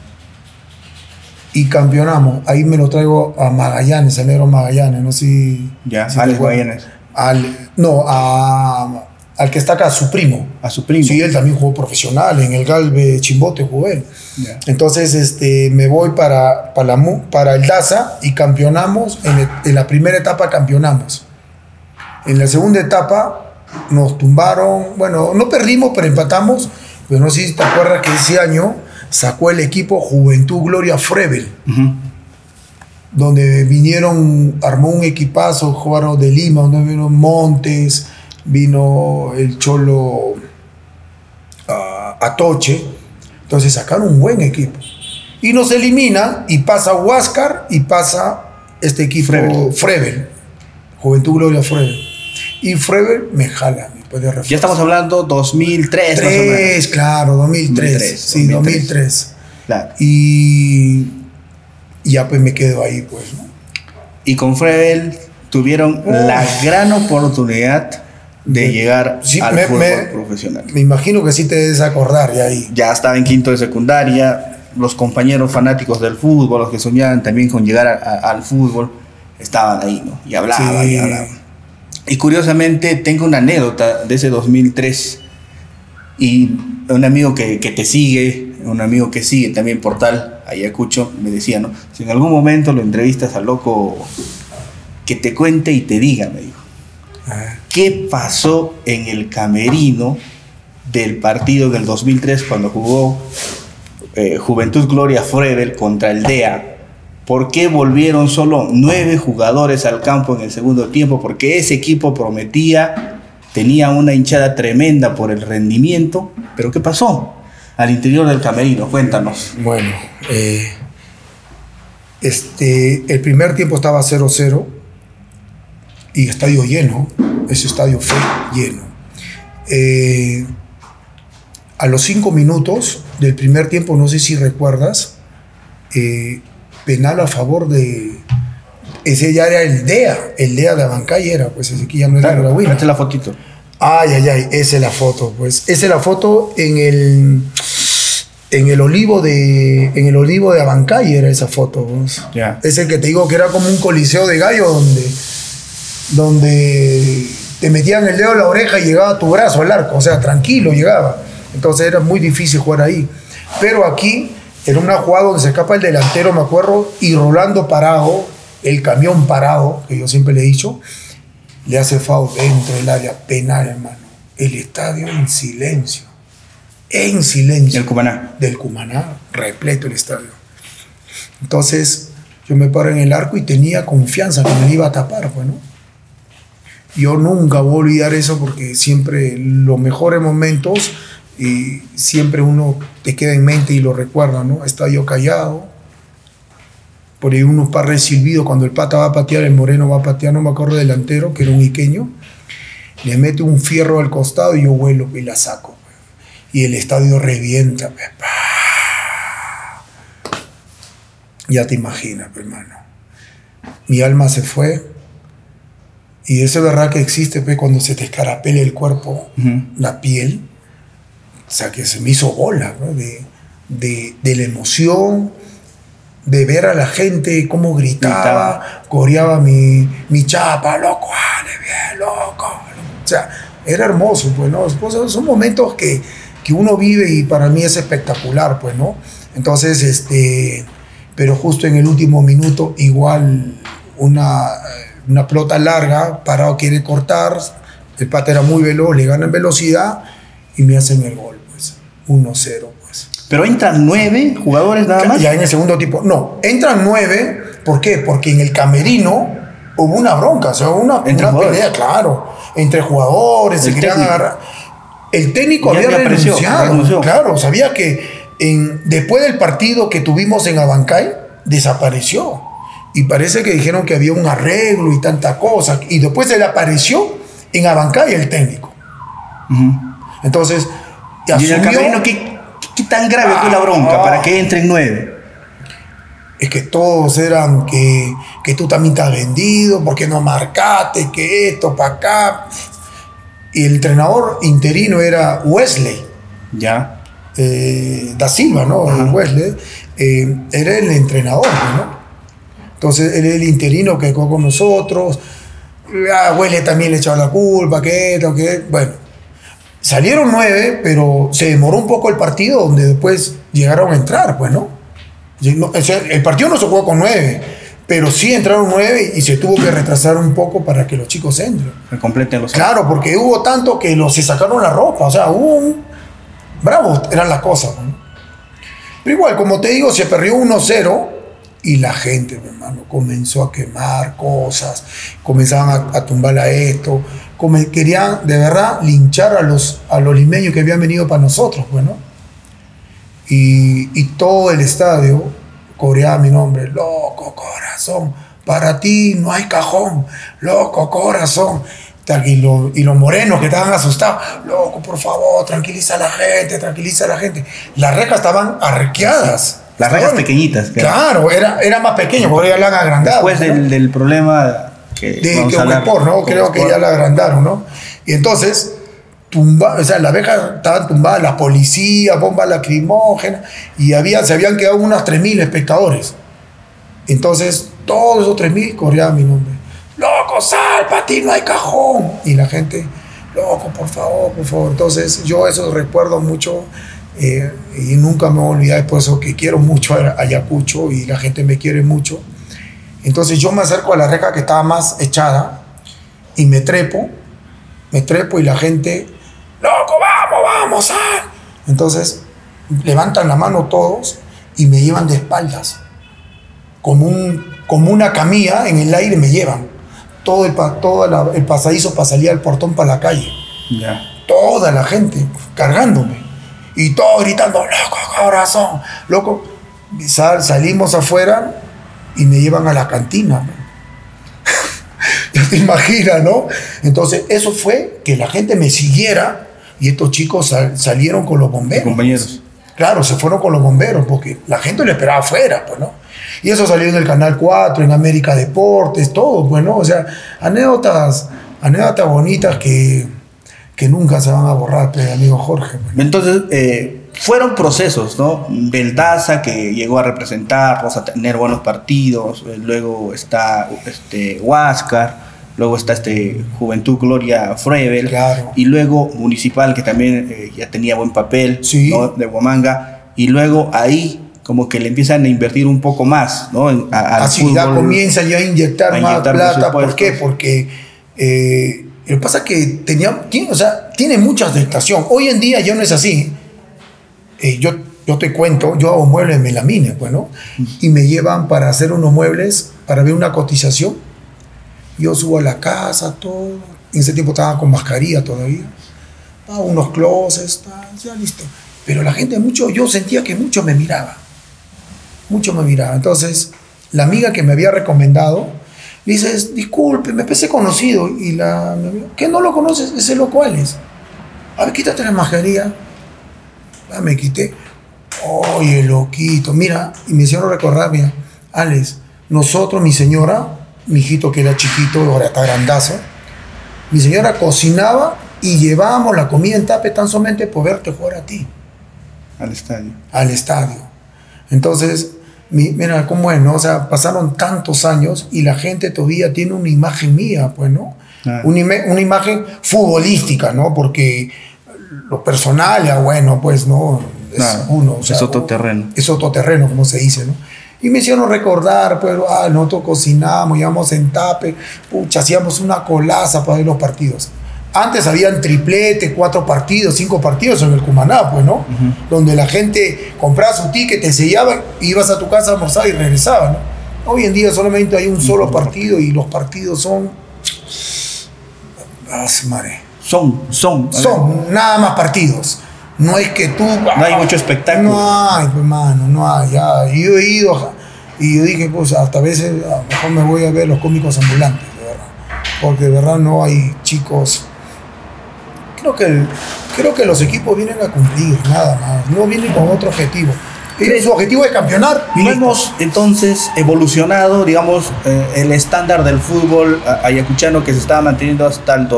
y campeonamos. Ahí me lo traigo a Magallanes, al negro Magallanes, no sé si. Ya, si te Alex. Magallanes. Al, no, a- al que está acá, su primo. A su primo. Sí, él también jugó profesional, en el Galve Chimbote jugó él. Entonces este, me voy para, para, la para el DASA y campeonamos. En, el- en la primera etapa campeonamos. En la segunda etapa nos tumbaron, bueno, no perdimos, pero empatamos, pero no sé si te acuerdas que ese año sacó el equipo Juventud Gloria Frevel, donde vinieron, armó un equipazo, jugaron de Lima, donde vino Montes, vino el Cholo ah, Atoche, entonces sacaron un buen equipo. Y nos elimina y pasa Huáscar y pasa este equipo Frevel, Juventud Gloria Frevel. Y Frevel me jala, me puede refuerzar. Ya estamos hablando 2003, más o menos. 3, claro, 2003. 2003, sí, 2003. 2003. Claro. Y ya pues me quedo ahí, pues, ¿no? Y con Frebel tuvieron la gran oportunidad de Me- llegar sí, al me- fútbol me- profesional. Me imagino que sí te debes acordar ya ahí. Ya estaba en quinto de secundaria, los compañeros fanáticos del fútbol, los que soñaban también con llegar a- a- al fútbol, estaban ahí, ¿no? Y hablaban, Sí. y hablaban. Y curiosamente tengo una anécdota de ese 2003 y un amigo que, que te sigue, un amigo que sigue también Portal, Ayacucho, me decía, ¿no? Si en algún momento lo entrevistas al loco, que te cuente y te diga, me dijo. Ah, ¿Qué pasó en el camerino del partido del 2003 cuando jugó eh, Juventud Gloria Frebel contra el DEA? ¿Por qué volvieron solo nueve jugadores al campo en el segundo tiempo? Porque ese equipo prometía, tenía una hinchada tremenda por el rendimiento. ¿Pero qué pasó al interior del camerino? Cuéntanos. Bueno, eh, este, el primer tiempo estaba 0-0 y estadio lleno. Ese estadio fue lleno. Eh, a los cinco minutos del primer tiempo, no sé si recuerdas, eh, penal a favor de. Ese ya era el DEA, el DEA de Abancay era, pues ese aquí ya no era Claro, Grauina. esta es la fotito. Ay, ay, ay, esa es la foto, pues. Esa es la foto en el en el olivo de en el olivo de Abancay era esa foto, pues. Ya. Es el que te digo que era como un coliseo de gallo donde donde te metían el dedo en la oreja y llegaba tu brazo al arco, o sea, tranquilo llegaba. Entonces era muy difícil jugar ahí. Pero aquí era una jugada donde se escapa el delantero, me acuerdo, y Rolando parado, el camión parado, que yo siempre le he dicho, le hace foul dentro del área penal, hermano. El estadio en silencio. En silencio. El Cumaná. Del Cumaná, repleto el estadio. Entonces, yo me paro en el arco y tenía confianza que me iba a tapar, pues, ¿no? Yo nunca voy a olvidar eso porque siempre los mejores momentos y siempre uno te queda en mente y lo recuerda, ¿no? Estaba yo callado, por ahí unos par silbidos cuando el pata va a patear, el moreno va a patear, no me acuerdo delantero, que era un iqueño, le mete un fierro al costado y yo vuelo y la saco. Y el estadio revienta. pa. Ya te imaginas, pe, hermano. Mi alma se fue. Y eso es verdad que existe, pe, cuando se te escarapela el cuerpo, Ujú. la piel. O sea, que se me hizo bola, ¿no? De, de, de la emoción, de ver a la gente cómo gritaba, Gritaba. coreaba mi, mi chapa, loco, ale bien, loco. O sea, era hermoso, pues, ¿no? Pues, son- momentos que, que uno vive y para mí es espectacular, pues, ¿no? Entonces, este, pero justo en el último minuto, igual una, una pelota larga, parado quiere cortar, el pata era muy veloz, le gana en velocidad y me hacen el gol, 1-0, pues. Pero entran nueve jugadores nada más. Ya en el segundo tiempo. No, entran nueve. ¿Por qué? Porque en el camerino hubo una bronca, o sea, una, Entre una pelea, claro. Entre jugadores, se El técnico. agarrar. El técnico Ya había había apareció, renunciado. renunció. Claro, sabía que en, después del partido que tuvimos en Abancay, desapareció. Y parece que dijeron que había un arreglo y tanta cosa. Y después se le apareció en Abancay el técnico. Entonces, Y en el asumió- camerino, ¿qué, qué tan grave fue la bronca Ah. para que entren nueve? es que todos eran que, que tú también estás vendido, porque no marcaste, que esto, para acá. Y el entrenador interino era Wesley, Ya. eh, da Silva, ¿no? Wesley. eh, era el entrenador, ¿no? Entonces él el interino que quedó con nosotros. A Wesley también le echaba la culpa, que esto, que. Bueno, salieron nueve, pero se demoró un poco el partido, donde después llegaron a entrar, pues, ¿no? O sea, el partido no se jugó con nueve, Pero sí entraron nueve y se tuvo que retrasar un poco para que los chicos entren. Que completen los Claro, porque hubo tanto que los se sacaron la ropa. O sea, hubo un. Bravo, eran las cosas. ¿no? Pero igual, como te digo, se perdió 1-0 y la gente, mi hermano, comenzó a quemar cosas, comenzaban a, a tumbar a esto, come- querían de verdad linchar a los, a los limeños que habían venido para nosotros, bueno. Y, y todo el estadio coreaba mi nombre, loco corazón, para ti no hay cajón, loco corazón. Y, lo- y los morenos que estaban asustados, loco, por favor, tranquiliza a la gente, tranquiliza a la gente. Las rejas estaban arqueadas. Las rejas pequeñitas. que- Claro, era, era más pequeño, porque ya la han agrandado. Después ¿no? del, del problema que de vamos que a hablar Huepor, ¿no? Creo que ya la agrandaron, ¿no? Y entonces, tumba, o sea, las abejas estaban tumbadas, la policía, bombas lacrimógenas, y había, se habían quedado unos 3.000 espectadores. Entonces, todos esos 3.000 corrían mi nombre. Loco, sal, para ti no hay cajón. Y la gente, loco, por favor, por favor. Entonces, yo eso recuerdo mucho eh, y nunca me voy a olvidar, por eso que quiero mucho a Ayacucho y la gente me quiere mucho. Entonces yo me acerco a la reja que estaba más echada y me trepo, me trepo y la gente, loco, vamos, vamos, sal. Entonces levantan la mano todos y me llevan de espaldas. Como, un, como una camilla en el aire me llevan. Todo el, todo la- el pasadizo para salir al portón para la calle. Ya. Toda la gente cargándome. Y todos gritando, loco, corazón, loco. Sal- salimos afuera y me llevan a la cantina. te imaginas, ¿no? Entonces, eso fue que la gente me siguiera y estos chicos sal- salieron con los bomberos. Compañeros. Claro, se fueron con los bomberos porque la gente lo esperaba afuera, pues, ¿no? Y eso salió en el Canal 4, en América Deportes, todo, pues, ¿no? O sea, anécdotas, anécdotas bonitas que, que nunca se van a borrar, pues, amigo Jorge. pues. Entonces, eh, fueron procesos, ¿no? Beldaza, que llegó a representarnos, a tener buenos partidos, eh, luego está este, Huáscar, luego está este Juventud Gloria Frevel, Claro. y luego Municipal, que también eh, ya tenía buen papel, Sí. ¿no? De Huamanga, y luego ahí como que le empiezan a invertir un poco más, ¿no? A- al Así ya fútbol. comienza ya a inyectar a más plata. ¿Por qué? Porque eh, lo que pasa es que tenía, tiene, o sea, tiene mucha aceptación. Hoy en día ya no es así. Eh, yo, yo te cuento, yo hago muebles en melamine, pues, ¿no? Y me llevan para hacer unos muebles, para ver una cotización. Yo subo a la casa, todo. En ese tiempo estaba con mascarilla todavía. Ah, unos closets, ya listo. Pero la gente mucho, yo sentía que mucho me miraba mucho me miraba. Entonces, la amiga que me había recomendado, le dices, disculpe, me pensé conocido. Y la, ¿qué no lo conoces? Ese loco cuál es. A ver, quítate la mascarilla. Ah, me quité. Oye, loquito. Mira, y me hicieron recordar, mira, Alex, nosotros, mi señora, mi hijito que era chiquito, ahora está grandazo, mi señora cocinaba y llevábamos la comida en tape tan solamente por verte jugar a ti al estadio. al estadio. Entonces, mi- mira cómo es, ¿no? O sea, pasaron tantos años y la gente todavía tiene una imagen mía, pues, ¿no? Una, una imagen futbolística, ¿no? Porque lo personal, ya bueno, pues, ¿no? Es uno. o es otro terreno. Es otro terreno, como se dice, ¿no? Y me hicieron recordar, pues, ah, nosotros cocinamos, íbamos en tape, pucha, hacíamos una colaza para ver los partidos. Antes habían triplete, cuatro partidos, cinco partidos en el Cumaná, pues, ¿no? Donde la gente compraba su ticket, te sellaba, ibas a tu casa a almorzar y regresaba, ¿no? Hoy en día solamente hay un solo partido y los partidos son... Ah, madre. Son, son. Son nada más partidos. No es que tú. No hay mucho espectáculo. No hay, hermano, no hay. Ya. Y yo he ido y yo dije, pues hasta a veces a lo mejor me voy a ver los cómicos ambulantes, de verdad. Porque de verdad no hay chicos. Creo que, el- creo que los equipos vienen a cumplir, nada más. No vienen con otro objetivo. Ellos, su objetivo es campeonar. y hemos entonces evolucionado, digamos, eh, el estándar del fútbol ayacuchano que se estaba manteniendo hasta el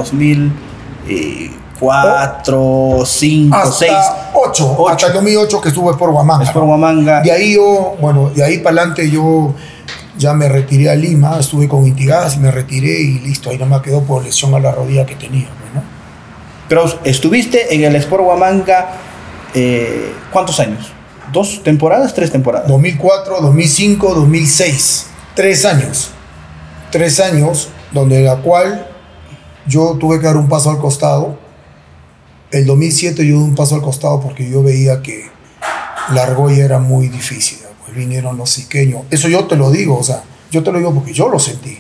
2004, 5, hasta 6. 8, Ocho. hasta el 2008 que estuve por Guamanga. Es por Huamanga. De ahí yo, bueno, de ahí para adelante yo ya me retiré a Lima, estuve con Intigas y me retiré y listo, ahí no me quedó por lesión a la rodilla que tenía, pues, ¿no? Pero estuviste en el Sport Huamanga, eh, ¿cuántos años? ¿Dos temporadas? ¿Tres temporadas? 2004, 2005, 2006. Tres años. Tres años, donde la cual yo tuve que dar un paso al costado. El 2007 yo di un paso al costado porque yo veía que la argolla era muy difícil. Pues vinieron los siqueños. Eso yo te lo digo, o sea, yo te lo digo porque yo lo sentí.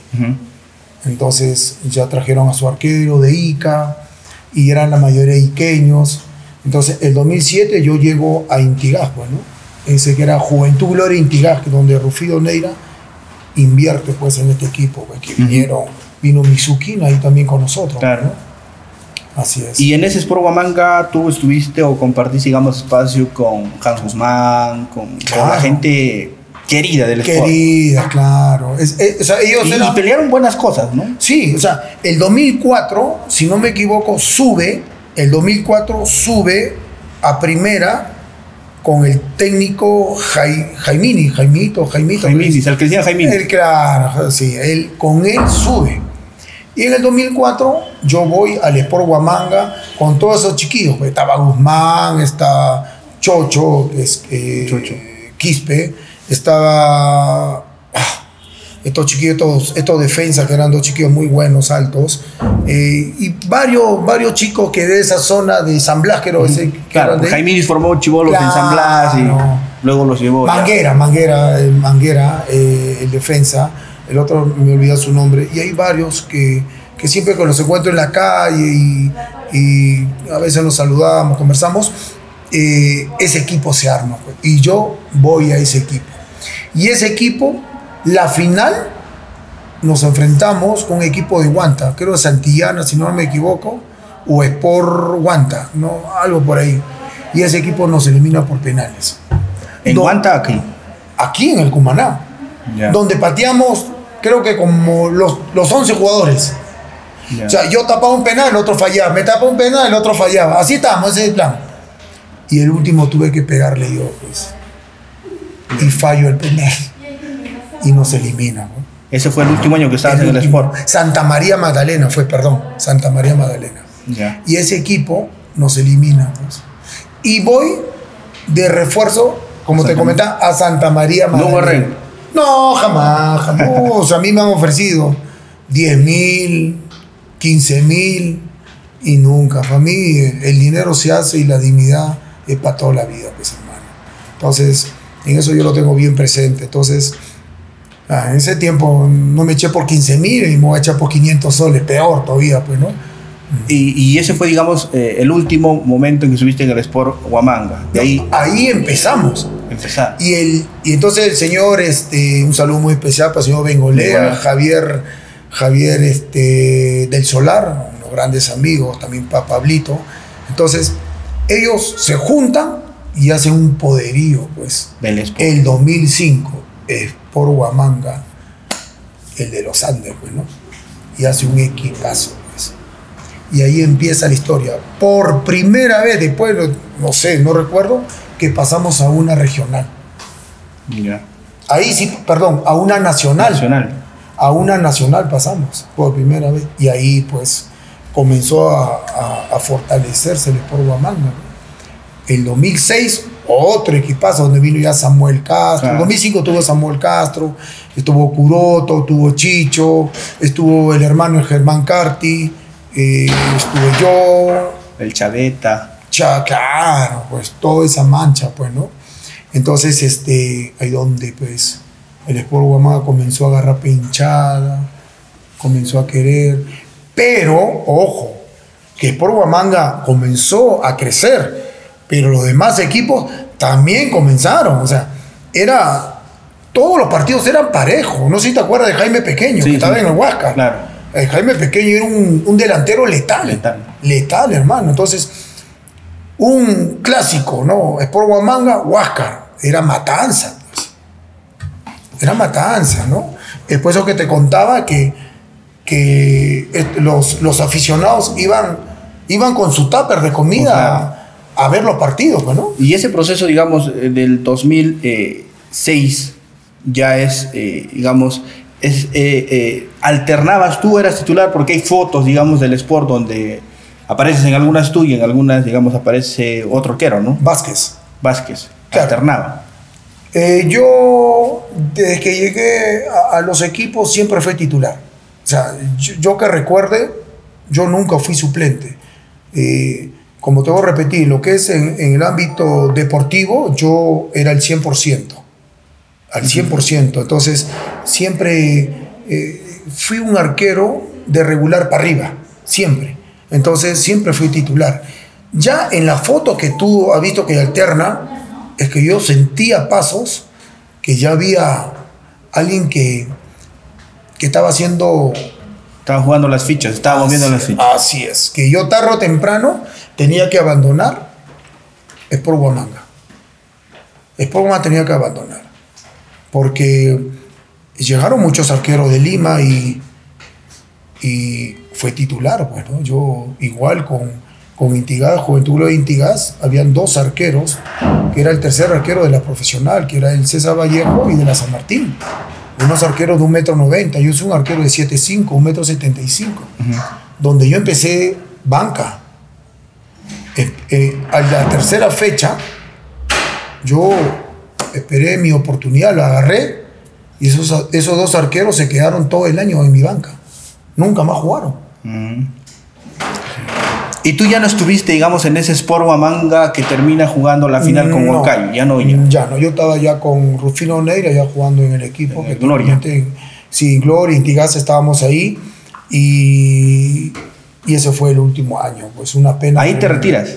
Entonces ya trajeron a su arquero de Ica y eran la mayoría iqueños. Entonces el 2007 yo llego a Intigás, pues, ¿no? Ese que era Juventud Gloria Intigás, donde Rufido Neira invierte pues en este equipo, pues, que vinieron, vino Mizukina ahí también con nosotros. Claro. Así es. Y en ese Sport Huamanga tú estuviste o compartiste, digamos, espacio con Hans Guzmán, con, con la gente querida del Sport. Querida, claro. Es- es- o sea, ellos Y, eran- y pelearon buenas cosas, ¿no? Sí, o sea, el 2004, si no me equivoco, sube, el 2004 sube a primera con el técnico Jai- Jaimini, Jaimito, Jaimito. Jaiminis, el que decía Jaiminis. Él, claro, sí, él, con él sube. Y en el 2004 yo voy al Sport Huamanga con todos esos chiquillos. pues, Estaba Guzmán, está Chocho, que es eh, Chocho. Quispe, estaba ah, estos chiquillos, estos, estos defensas que eran dos chiquillos muy buenos, altos, eh, y varios, varios chicos que de esa zona de San Blas, creo ese, que Claro, de- Jaiminis formó chivolos en San Blas y Claro. luego los llevó. ya. Manguera, Manguera, el Manguera, eh, el defensa, el otro me olvida su nombre, y hay varios que, que siempre que los encuentro en la calle y, y a veces nos saludamos, conversamos, eh, ese equipo se arma, pues, y yo voy a ese equipo. Y ese equipo, la final, nos enfrentamos con un equipo de Guanta, creo Santillana, si no me equivoco, o Sport Guanta, ¿no? algo por ahí. Y ese equipo nos elimina por penales En. Guanta, aquí. aquí en el Cumaná, donde pateamos, creo que como los, los 11 jugadores. O sea, yo tapaba un penal, el otro fallaba, me tapaba un penal, el otro fallaba. Así estábamos, ese es el plan. Y el último tuve que pegarle yo, pues. Y fallo el penal. Y nos elimina. ¿no? Ese fue el último año que estabas en el. Sport. Santa María Magdalena fue, perdón, Santa María Magdalena. Y ese equipo nos elimina. pues. Y voy de refuerzo, como te comentaba, a Santa María Magdalena. No, jamás, jamás. O sea, a mí me han ofrecido 10 mil, 15 mil y nunca. Para mí el dinero se hace y la dignidad es para toda la vida, pues hermano. Entonces, en eso yo lo tengo bien presente. Entonces, ah, en ese tiempo no me eché por 15 mil y me voy a echar por 500 soles, peor todavía, pues, ¿no? Y, y ese fue, digamos, eh, el último momento en que subiste en el Sport Huamanga. De ahí Ahí empezamos. Empezar. Y, el, y entonces el señor, este, un saludo muy especial para el señor Bengolea, Bengolea. Javier, Javier este, del Solar, unos grandes amigos, también para Pablito. Entonces, ellos se juntan y hacen un poderío, pues. Del. El 2005, es por Huamanga, el de los Andes, pues, ¿no? Y hace un equipazo, pues. Y ahí empieza la historia. Por primera vez, después, no- no sé, no recuerdo, que pasamos a una regional. Ahí sí, perdón, a una nacional. Nacional. A una nacional pasamos por primera vez. Y ahí pues comenzó a, a- a fortalecerse el Sport Huamanga. ¿no? El 2006, otro equipazo donde vino ya Samuel Castro. En Claro. 2005 tuvo Samuel Castro, estuvo Curoto, tuvo Chicho, estuvo el hermano Germán Carti, eh, estuve yo, El Chaveta. Cha, claro, pues toda esa mancha, pues, ¿no? Entonces, este, ahí donde, pues, el Sport Huamanga comenzó a agarrar pinchada, comenzó a querer, pero, ojo, que Sport Huamanga comenzó a crecer, pero los demás equipos también comenzaron, o sea, era, todos los partidos eran parejos, no sé si te acuerdas de Jaime Pequeño, Sí, que estaba sí. en el Huáscar. Claro. Eh, Jaime Pequeño era un, un delantero letal. Letal. Letal, hermano. Entonces, un clásico, ¿no? Sport Huamanga, Huáscar. Era matanza, pues. Era matanza, ¿no? Después eso que te contaba que, que est- los, los aficionados iban, iban con su tupper de comida a, a ver los partidos, pues, ¿no? Y ese proceso, digamos, eh, del 2006 ya es, eh, digamos, es, eh, eh, alternabas, tú eras titular porque hay fotos, digamos, del Sport donde apareces en algunas tú y en algunas, digamos, aparece otro arquero, ¿no? Vázquez. Vázquez. Claro. Alternaba. Eh, yo, desde que llegué a, a los equipos, siempre fui titular. O sea, yo, yo que recuerde, yo nunca fui suplente. Eh, como te voy a repetir, lo que es en, en el ámbito deportivo, yo era el 100%. Al 100%. Entonces, siempre eh, fui un arquero de regular para arriba. Siempre. Entonces, siempre fui titular. Ya en la foto que tú has visto que alterna, es que yo sentía pasos que ya había alguien que, que estaba haciendo Estaba jugando las fichas, estaba moviendo las fichas. Así es, que yo tarde o temprano tenía que abandonar Sport Huamanga. Sport Huamanga tenía que abandonar. Porque llegaron muchos arqueros de Lima y, y fue titular. Bueno, yo igual con, con Intigás, Juventud de Intigás, habían dos arqueros, que era el tercer arquero de la profesional, que era el César Vallejo y de la San Martín unos arqueros de un metro noventa, yo soy un arquero de 7'5, un metro 75, donde yo empecé banca. Eh, eh, a la tercera fecha, yo esperé mi oportunidad, la agarré, y esos, esos dos arqueros se quedaron todo el año en mi banca. Nunca más jugaron. Y tú ya no estuviste, digamos, en ese Sport Huamanga que termina jugando la final con No, Huancayo, ya no. Ya. Ya no, yo estaba ya con Rufino Neira, ya jugando en el equipo. En que Gloria. Sí, Gloria, Intigas estábamos ahí. Y, y ese fue el último año. Pues una pena. Ahí te retiras.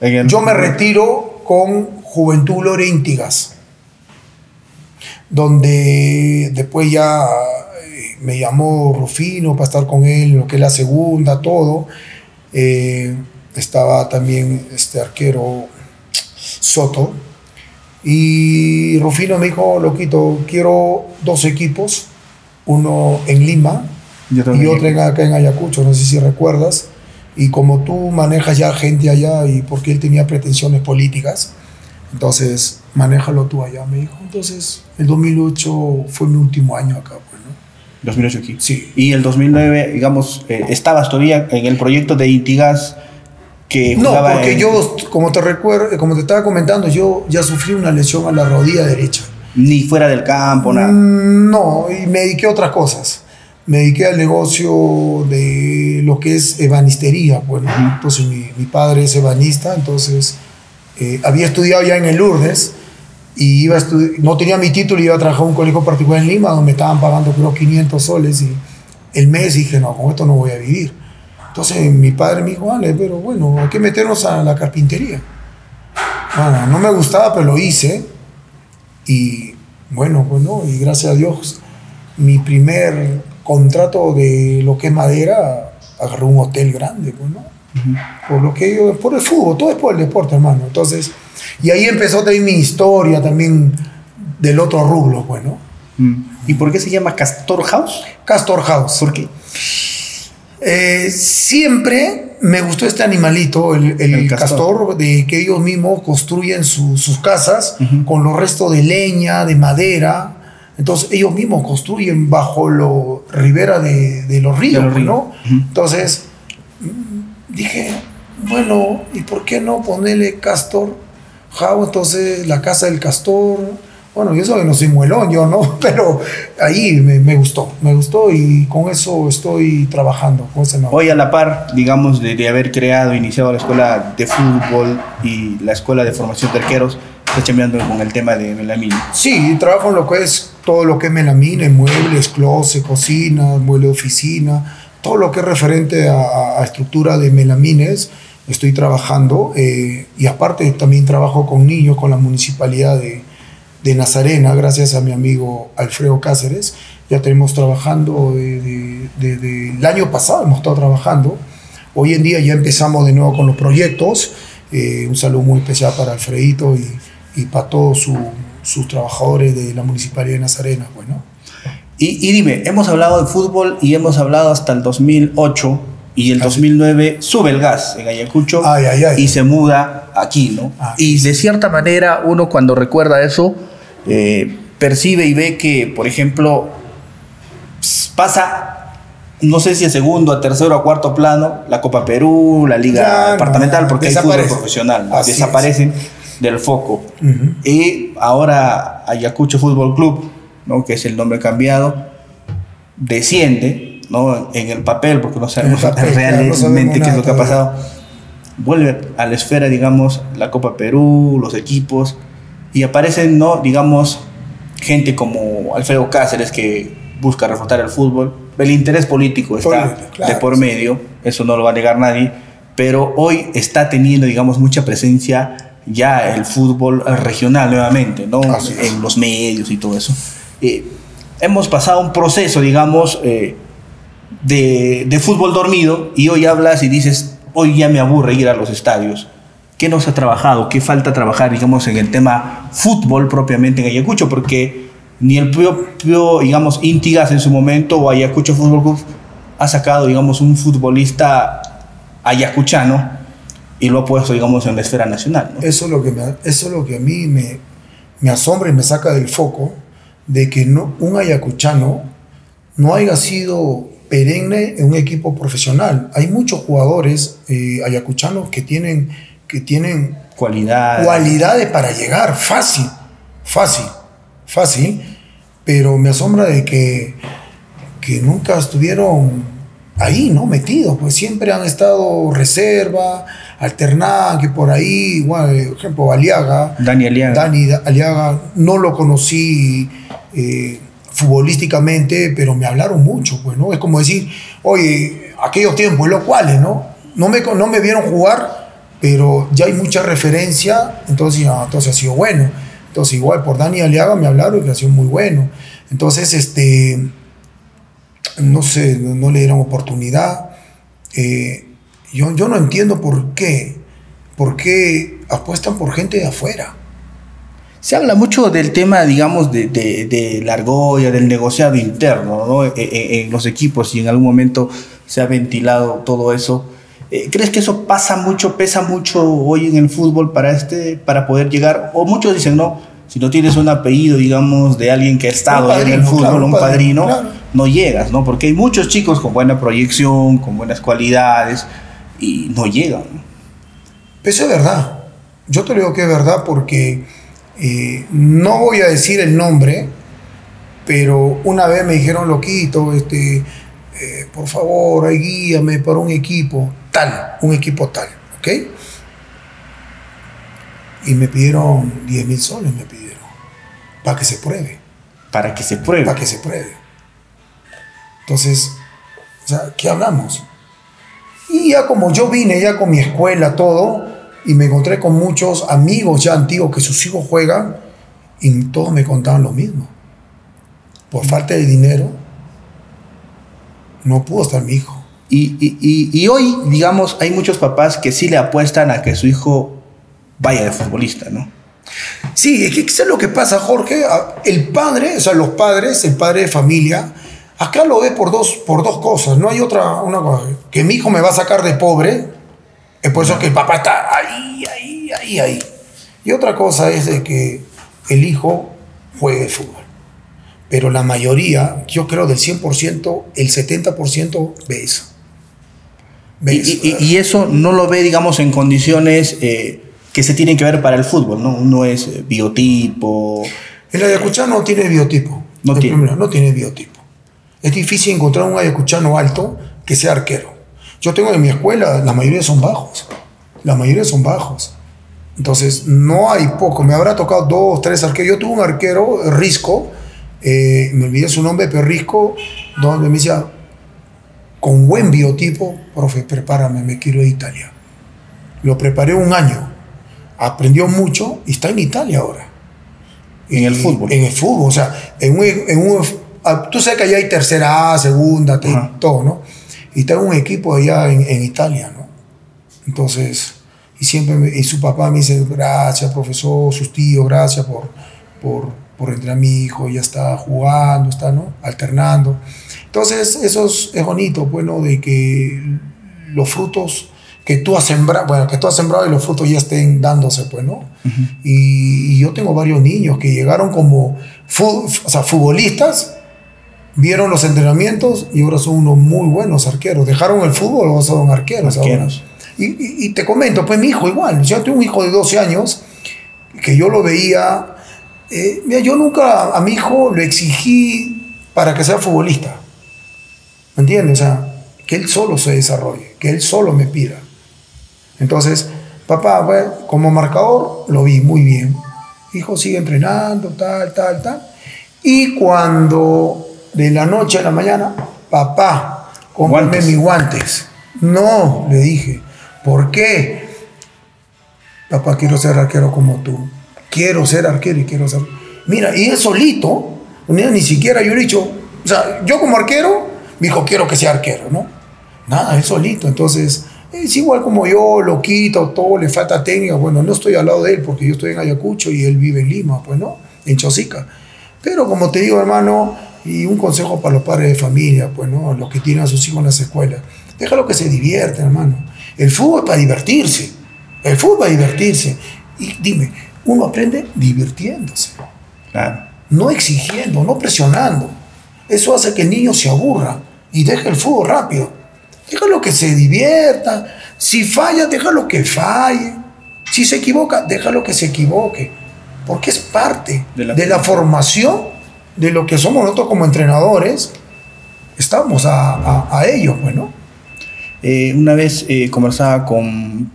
El- Yo me retiro con Juventud Gloria Intigas. Donde después ya me llamó Rufino para estar con él, lo que es la segunda, todo. Eh, estaba también este arquero Soto. Y Rufino me dijo, loquito, quiero dos equipos, uno en Lima Yo y otro en- acá en Ayacucho, no sé si recuerdas. Y como tú manejas ya gente allá y porque él tenía pretensiones políticas, entonces manéjalo tú allá, me dijo. Entonces el 2008 fue mi último año acá, pues. 2008 aquí. Sí. Y el 2009, digamos, eh, estabas todavía en el proyecto de Intigas que No, porque en- yo, como te recuerdo, como te estaba comentando, yo ya sufrí una lesión a la rodilla derecha. Ni fuera del campo, nada. Mm, No, y me dediqué a otras cosas. Me dediqué al negocio de lo que es ebanistería. Bueno, entonces mi, mi padre es ebanista, entonces eh, había estudiado ya en el Lourdes y iba no tenía mi título y iba a trabajar un colegio particular en Lima donde me estaban pagando creo 500 soles y el mes dije, no, con esto no voy a vivir. Entonces mi padre me dijo, vale, pero bueno, hay que meternos a la carpintería. Bueno, no me gustaba, pero lo hice. Y bueno, bueno, y gracias a Dios, mi primer contrato de lo que es madera, agarré un hotel grande, pues, ¿no? Por lo que yo, por el fútbol, todo es por el deporte, hermano. Entonces, y ahí empezó también mi historia también del otro rublo, pues, ¿no? Mm. ¿Y por qué se llama Castor House? Castor House. ¿Por qué? Eh, siempre me gustó este animalito, el, el El castor. castor. de que ellos mismos construyen su- sus casas con los restos de leña, de madera. Entonces ellos mismos construyen bajo lo ribera de, de los ríos, De los ríos. ¿no? Entonces dije, bueno, ¿y por qué no ponerle castor? House, entonces la casa del castor. Bueno, yo soy no soy muelón, yo no, pero ahí me, me gustó, me gustó y con eso estoy trabajando, con ese nombre. Hoy a la par, digamos, de, de haber creado, iniciado la escuela de fútbol y la escuela de formación de arqueros, está chambeando con el tema de melamina. Sí, trabajo en lo que es todo lo que es melamina, muebles, closet, cocina, mueble de oficina, todo lo que es referente a, a- estructura de melamines, estoy trabajando eh, y aparte también trabajo con niños, con la municipalidad de, Nazarena, gracias a mi amigo Alfredo Cáceres. Ya tenemos trabajando desde de, de- el año pasado, hemos estado trabajando. Hoy en día ya empezamos de nuevo con los proyectos. Eh, un saludo muy especial para Alfredito y, para todos su- sus trabajadores de la Municipalidad de Nazarena. Bueno, Y, y dime, hemos hablado de fútbol y hemos hablado hasta el 2008 y el Ah, sí. 2009 sube el gas en Ayacucho Ay, ay, ay. y se muda aquí, ¿no? Ah, y de cierta manera uno cuando recuerda eso eh, percibe y ve que, por ejemplo, pasa, no sé si a segundo, a tercero, a cuarto plano, la Copa Perú, la Liga Ya, no, departamental, ya, porque hay fútbol profesional, ¿no? Es. desaparecen. del foco. Y ahora Ayacucho Fútbol Club, ¿no? que es el nombre cambiado, desciende ¿no? en el papel, porque no sabemos realmente qué es lo que ha pasado. Vuelve a la esfera, digamos, la Copa Perú, los equipos, y aparecen, ¿no? digamos, gente como Alfredo Cáceres que busca reforzar el fútbol. El interés político está de por medio, eso no lo va a negar nadie, pero hoy está teniendo, digamos, mucha presencia ya el fútbol regional nuevamente, ¿no? En los medios y todo eso. Eh, hemos pasado un proceso, digamos, eh, de, de, fútbol dormido y hoy hablas y dices, hoy ya me aburre ir a los estadios. ¿Qué nos ha trabajado? ¿Qué falta trabajar, digamos, en el tema fútbol propiamente en Ayacucho? Porque ni el propio, digamos, Intigas en su momento o Ayacucho Fútbol Club ha sacado, digamos, un futbolista ayacuchano y lo ha puesto, digamos, en la esfera nacional. Eso, es lo que eso es lo que a mí me, me asombra y me saca del foco de que no, un ayacuchano no haya sido perenne en un equipo profesional. Hay muchos jugadores eh, ayacuchanos que tienen, que tienen cualidades. cualidades para llegar, fácil, fácil, fácil, pero me asombra de que, que nunca estuvieron ahí, ¿no? Metidos, pues siempre han estado reserva, alternada, que por ahí, igual, por ejemplo, Aliaga. Dani Aliaga. Dani Aliaga, no lo conocí eh, futbolísticamente, pero me hablaron mucho, pues, ¿no? Es como decir, oye, aquellos tiempos, los cuales, ¿no? No me, no me vieron jugar, pero ya hay mucha referencia, entonces, entonces ha sido bueno. Entonces, igual por Dani Aliaga me hablaron y ha sido muy bueno. Entonces, este, no sé, no, le dieron oportunidad. Eh, yo, yo no entiendo por qué, por qué apuestan por gente de afuera. Se habla mucho del tema, digamos, de, de, la argolla, del negociado interno, ¿no? E, e, en, los equipos y en algún momento se ha ventilado todo eso. Eh, ¿Crees que eso pasa mucho, pesa mucho hoy en el fútbol para, este, para poder llegar? O muchos dicen, no, si no tienes un apellido, digamos, de alguien que ha estado en el fútbol, un padrino, no llegas, ¿no? Porque hay muchos chicos con buena proyección, con buenas cualidades, y no llegan. Eso es verdad. Yo te digo que es verdad porque eh, no voy a decir el nombre, pero una vez me dijeron, loquito, este, eh, por favor, guíame para un equipo tal, un equipo tal, ¿ok? Y me pidieron 10 mil soles, me pidieron, para que se pruebe. Para que se pruebe. Para que se pruebe. Entonces, o sea, ¿qué hablamos? Y ya como yo vine ya con mi escuela, todo, y me encontré con muchos amigos ya antiguos que sus hijos juegan, y todos me contaban lo mismo. Por falta de dinero, no pudo estar mi hijo. Y, hoy, digamos, hay muchos papás que sí le apuestan a que su hijo vaya de futbolista, ¿no? Sí, es que es lo que pasa, Jorge. El padre, o sea, los padres, el padre de familia, Acá lo ve por dos, por dos cosas. No hay otra una cosa. Que mi hijo me va a sacar de pobre. Es por eso que el papá está ahí, ahí, ahí, ahí. Y otra cosa es de que el hijo juegue fútbol. Pero la mayoría, yo creo del 100%, el 70% ve eso. y, eso no lo ve, digamos, en condiciones eh, que se tienen que ver para el fútbol, ¿no? Uno es eh, biotipo. El ayacuchano no tiene biotipo. No tiene. no tiene biotipo. Es difícil encontrar un ayacuchano alto que sea arquero. Yo tengo en mi escuela, la mayoría son bajos. La mayoría son bajos. Entonces, no hay poco. Me habrá tocado dos, tres arqueros. Yo tuve un arquero, Risco, eh, me olvidé su nombre, pero Risco, donde me decía, con buen biotipo, profe, prepárame, me quiero ir a Italia. Lo preparé un año. Aprendió mucho y está en Italia ahora. En el fútbol. En el fútbol, o sea, en en un tú sabes que allá hay tercera A, segunda, todo, ¿no? Y está un equipo allá en, Italia, ¿no? Entonces, y siempre, y su papá me dice, gracias, profesor, sus tíos, gracias por, por, por entrar a mi hijo, ya está jugando, está, ¿no? Alternando. Entonces, eso es, bonito, bueno, de que los frutos que tú has sembrado, bueno, que tú has sembrado y los frutos ya estén dándose, pues, ¿no? y, yo tengo varios niños que llegaron como o sea, futbolistas vieron los entrenamientos y ahora son unos muy buenos arqueros. Dejaron el fútbol, ahora son arqueros. Y, y, te comento, pues mi hijo igual. Yo tengo un hijo de 12 años que yo lo veía. eh, mira, yo nunca a mi hijo lo exigí para que sea futbolista. ¿Me entiendes? O sea, que él solo se desarrolle, que él solo me pida. Entonces, papá, bueno, como marcador lo vi muy bien. Hijo, sigue entrenando, tal, tal, tal. Y cuando de la noche a la mañana, papá, cómprame Guantes. mis guantes. No, le dije. ¿Por qué? Papá, quiero ser arquero como tú. Quiero ser arquero y quiero ser. Mira, y él solito, ni, ni siquiera yo le he dicho, o sea, yo como arquero, me dijo, quiero que sea arquero, ¿no? Nada, él solito. Entonces, es igual como yo, lo quito, todo, le falta técnica. Bueno, no estoy al lado de él porque yo estoy en Ayacucho y él vive en Lima, pues, ¿no? En Chosica. Pero como te digo, hermano, y un consejo para los padres de familia, pues, ¿no? Los que tienen a sus hijos en las escuelas. Déjalo que se divierta, hermano. El fútbol es para divertirse. El fútbol es para divertirse. Y dime, uno aprende divirtiéndose Claro. no exigiendo, no presionando. Eso hace que el niño se aburra y deje el fútbol rápido. Déjalo que se divierta. Si falla, déjalo que falle. Si se equivoca, déjalo que se equivoque. Porque es parte De de la la, formación de lo que somos nosotros como entrenadores. Estamos a, a, a ello, pues, ¿no? Eh, una vez eh, conversaba con,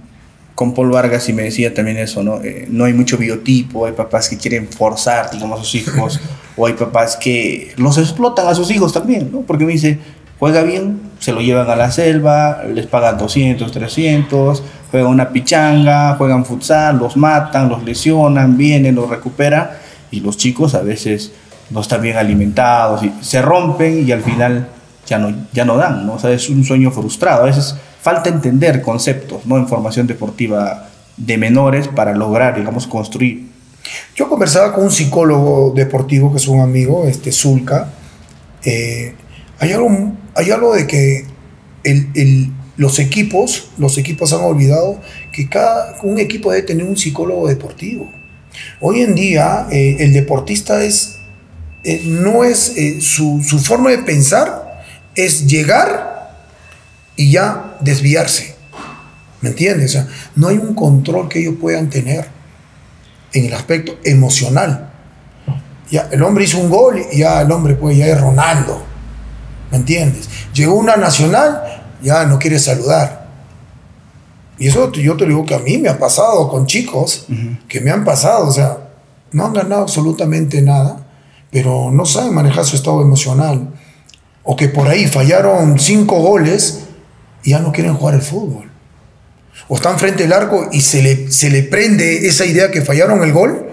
con Paul Vargas y me decía también eso, ¿no? Eh, no hay mucho biotipo, hay papás que quieren forzar, digamos, a sus hijos, o hay papás que los explotan a sus hijos también, ¿no? Porque me dice, juega bien, se lo llevan a la selva, les pagan 200, 300, juegan una pichanga, juegan futsal, los matan, los lesionan, vienen, los recuperan, y los chicos a veces no están bien alimentados, y se rompen y al final ya no, ya no dan, ¿no? O sea, es un sueño frustrado. A veces falta entender conceptos, ¿no? En formación deportiva de menores para lograr, digamos, construir. Yo conversaba con un psicólogo deportivo que es un amigo, este Zulka. Eh, hay, algo, hay algo de que el- el- los equipos, los equipos han olvidado que cada un equipo debe tener un psicólogo deportivo. Hoy en día eh, el deportista es, eh, no es eh, su, su forma de pensar es llegar y ya desviarse. ¿Me entiendes? O sea, no hay un control que ellos puedan tener en el aspecto emocional. Ya, el hombre hizo un gol y ya el hombre pues ya es Ronaldo. ¿Me entiendes? Llegó una nacional, ya no quiere saludar. Y eso yo te digo que a mí me ha pasado con chicos que me han pasado, o sea, no han ganado absolutamente nada, pero no saben manejar su estado emocional. O que por ahí fallaron cinco goles y ya no quieren jugar el fútbol o están frente al arco y se le, se le prende esa idea que fallaron el gol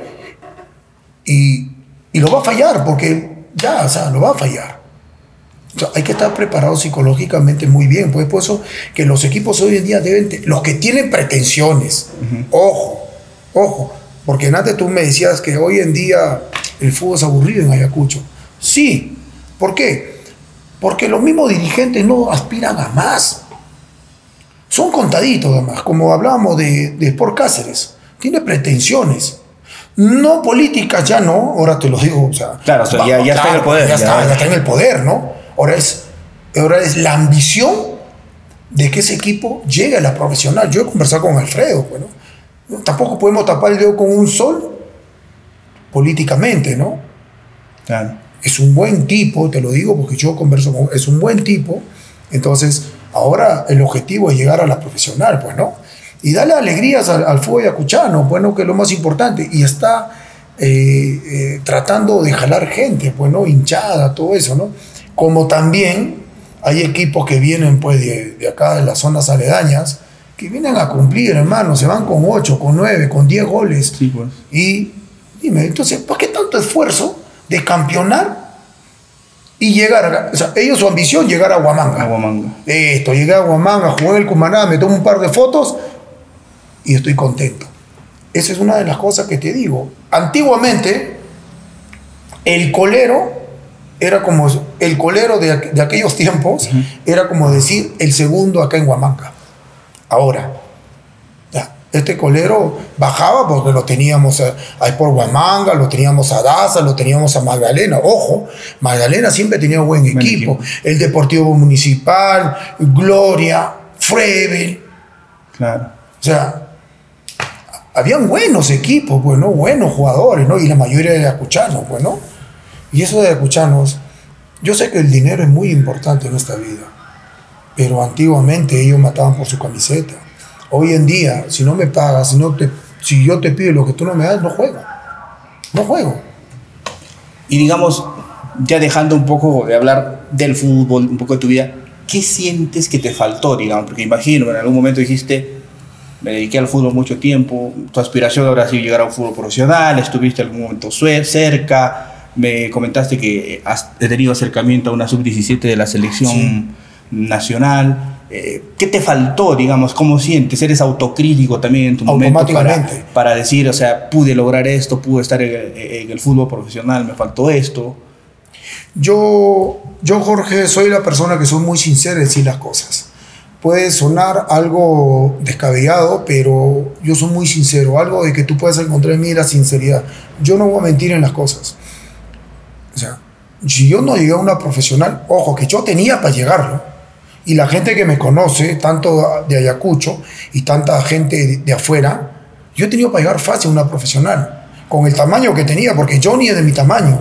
y, y lo va a fallar porque ya, o sea, lo va a fallar. O sea, hay que estar preparado psicológicamente muy bien. Pues por eso que los equipos hoy en día deben, los que tienen pretensiones, ojo, ojo, porque antes tú me decías que hoy en día el fútbol es aburrido en Ayacucho. Sí, ¿por qué? Porque los mismos dirigentes no aspiran a más son contaditos además, como hablábamos de, de Sport Cáceres, tiene pretensiones. No políticas, ya no, ahora te lo digo. O sea, Claro, ya- está en el poder, Ya, ya. está, ya está en el poder, ¿no? Ahora es, ahora es la ambición de que ese equipo llegue a la profesional. Yo he conversado con Alfredo, bueno, tampoco podemos tapar el dedo con un sol políticamente, ¿no? Claro. es un buen tipo, te lo digo porque yo converso con es un buen tipo, entonces ahora el objetivo es llegar a la profesional, pues, ¿no? Y darle alegrías al, al fútbol yacuchano, bueno, que es lo más importante, y está eh, eh, tratando de jalar gente, pues, ¿no? Hinchada, todo eso, ¿no? Como también hay equipos que vienen, pues, de, de acá, de las zonas aledañas, que vienen a cumplir, hermano, se van con 8, con 9, con 10 goles. Sí, pues. Y dime, entonces, ¿por qué tanto esfuerzo de campeonar y llegar a... O sea, ellos su ambición llegar a Huamanga. Aguamanga. Esto, llegué a Huamanga, jugué en el Cumaná, me tomo un par de fotos y estoy contento. Esa es una de las cosas que te digo. Antiguamente, el colero era como... El colero de, de aquellos tiempos era como decir el segundo acá en Huamanga. Ahora, este colero bajaba porque lo teníamos a- ahí por Huamanga, lo teníamos a Daza, lo teníamos a Magdalena. Ojo, Magdalena siempre tenía buen Buen equipo. equipo. El Deportivo Municipal, Gloria, Frevel. Claro. O sea, habían buenos equipos, bueno, buenos jugadores, ¿no? Y la mayoría de ayacuchanos, bueno. Y eso de ayacuchanos, yo sé que el dinero es muy importante en esta vida, pero antiguamente ellos mataban por su camiseta. Hoy en día, si no me pagas, si, no te, si yo te pido lo que tú no me das, no juego. No juego. Y digamos, ya dejando un poco de hablar del fútbol, un poco de tu vida, ¿qué sientes que te faltó, digamos? Porque imagino, en algún momento dijiste, me dediqué al fútbol mucho tiempo, tu aspiración ahora sido llegar a un fútbol profesional, estuviste algún momento cerca, me comentaste que has tenido acercamiento a una sub-17 de la selección nacional. Eh, ¿Qué te faltó, digamos? ¿Cómo sientes? ¿Eres autocrítico también en tu momento para, para decir, o sea, pude lograr esto, pude estar en, el fútbol profesional, me faltó esto? Yo, yo, Jorge, soy la persona que soy muy sincera en decir las cosas. Puede sonar algo descabellado, pero yo soy muy sincero. Algo de que tú puedes encontrar en mí la sinceridad. Yo no voy a mentir en las cosas. O sea, si yo no llegué a una profesional, ojo, que yo tenía para llegarlo. Y la gente que me conoce, tanto de Ayacucho y tanta gente de, afuera, yo he tenido para llegar fácil una profesional. Con el tamaño que tenía, porque Johnny es de mi tamaño.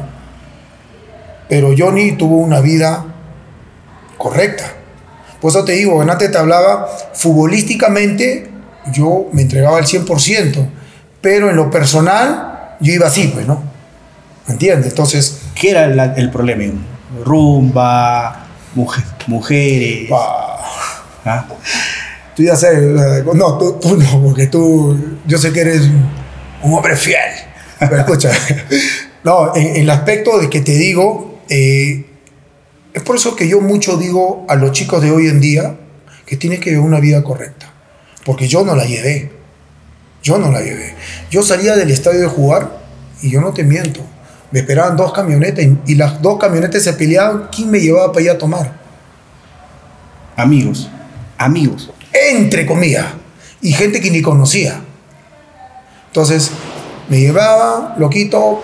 Pero Johnny tuvo una vida correcta. Por eso te digo, antes te hablaba, futbolísticamente yo me entregaba al 100%, pero en lo personal yo iba así, pues, ¿no? ¿Me entiendes? Entonces, ¿Qué era el problema? Rumba, mujeres. ¿Ah? Tú ya sabes, no, tú, no, porque tú, yo sé que eres un hombre fiel. Pero escucha, no, en, el aspecto de que te digo, eh, es por eso que yo mucho digo a los chicos de hoy en día que tienen que vivir una vida correcta. Porque yo no la llevé. Yo no la llevé. Yo salía del estadio de jugar y yo no te miento me esperaban dos camionetas y, las dos camionetas se peleaban. ¿Quién me llevaba para allá a tomar? Amigos, amigos. Entre comillas. Y gente que ni conocía. Entonces, me llevaba, loquito,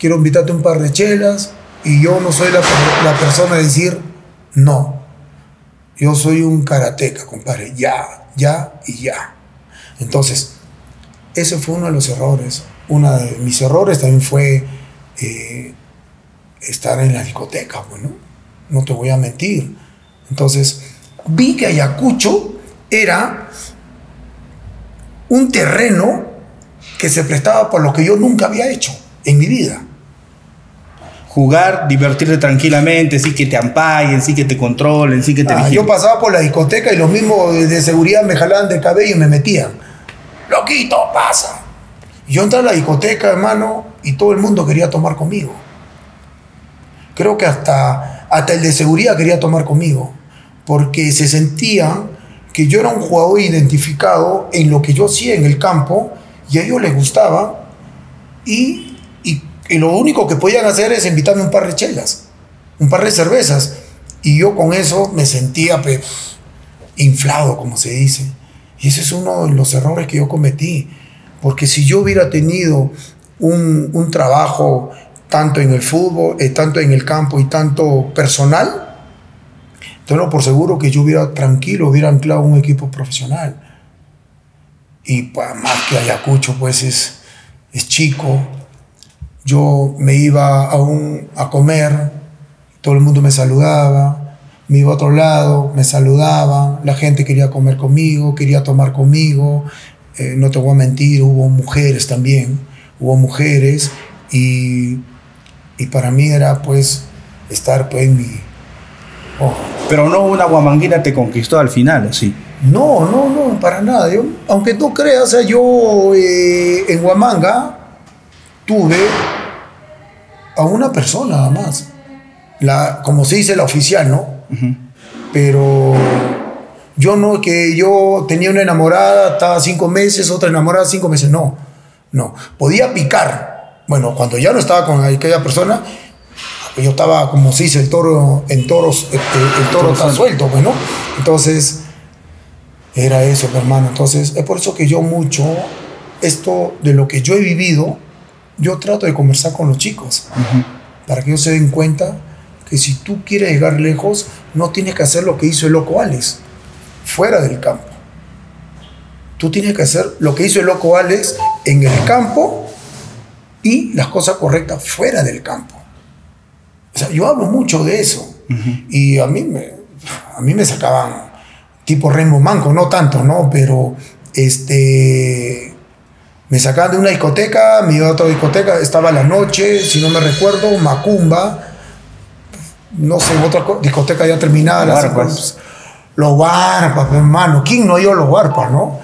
quiero invitarte un par de chelas. Y yo no soy la, la persona de decir no. Yo soy un karateca, compadre. Ya, ya y ya. Entonces, ese fue uno de los errores uno de mis errores también fue eh, estar en la discoteca, bueno, no te voy a mentir. Entonces, vi que Ayacucho era un terreno que se prestaba por lo que yo nunca había hecho en mi vida. Jugar, divertirte tranquilamente, sí que te ampallen, sí que te controlen, sí que te ah, Yo pasaba por la discoteca y los mismos de seguridad me jalaban del cabello y me metían. Loquito, pasa. Yo entré a la discoteca, hermano, y todo el mundo quería tomar conmigo. Creo que hasta, hasta el de seguridad quería tomar conmigo, porque se sentía que yo era un jugador identificado en lo que yo hacía en el campo y a ellos les gustaba y, y, lo único que podían hacer es invitarme un par de chelas, un par de cervezas. Y yo con eso me sentía pues, inflado, como se dice. Y ese es uno de los errores que yo cometí porque si yo hubiera tenido un, trabajo tanto en el fútbol, eh, tanto en el campo y tanto personal, tengo por seguro que yo hubiera tranquilo, hubiera anclado un equipo profesional. Y pues, más que Ayacucho, pues es, es chico. Yo me iba a, un, a comer, todo el mundo me saludaba, me iba a otro lado, me saludaba, la gente quería comer conmigo, quería tomar conmigo, eh, no te voy a mentir, hubo mujeres también, hubo mujeres y, y para mí era pues estar pues en mi... Oh. Pero no una guamanguina te conquistó al final, ¿o sí? No, no, no, para nada. Yo, aunque tú creas, yo eh, en Huamanga tuve a una persona nada más. La, como se dice la oficial, ¿no? Pero yo no, que yo tenía una enamorada, estaba cinco meses, otra enamorada cinco meses, no, no. Podía picar. Bueno, cuando ya no estaba con aquella persona, yo estaba, como se dice, el toro, en toros, el, el toro está suelto, bueno. Pues, Entonces, era eso, hermano. Entonces, es por eso que yo mucho, esto de lo que yo he vivido, yo trato de conversar con los chicos, para que ellos se den cuenta que si tú quieres llegar lejos, no tienes que hacer lo que hizo el loco Alex fuera del campo. Tú tienes que hacer lo que hizo el loco Alex en el campo y las cosas correctas fuera del campo. O sea, yo hablo mucho de eso. Y a mí, me, a mí me sacaban tipo Remo Manco, no tanto, ¿no? Pero este, me sacaban de una discoteca, me iba a otra discoteca, estaba la noche, si no me recuerdo, Macumba, no sé, otra discoteca ya terminada. Barpas. Los barpas, hermano. ¿Quién no iba a los barpas, no?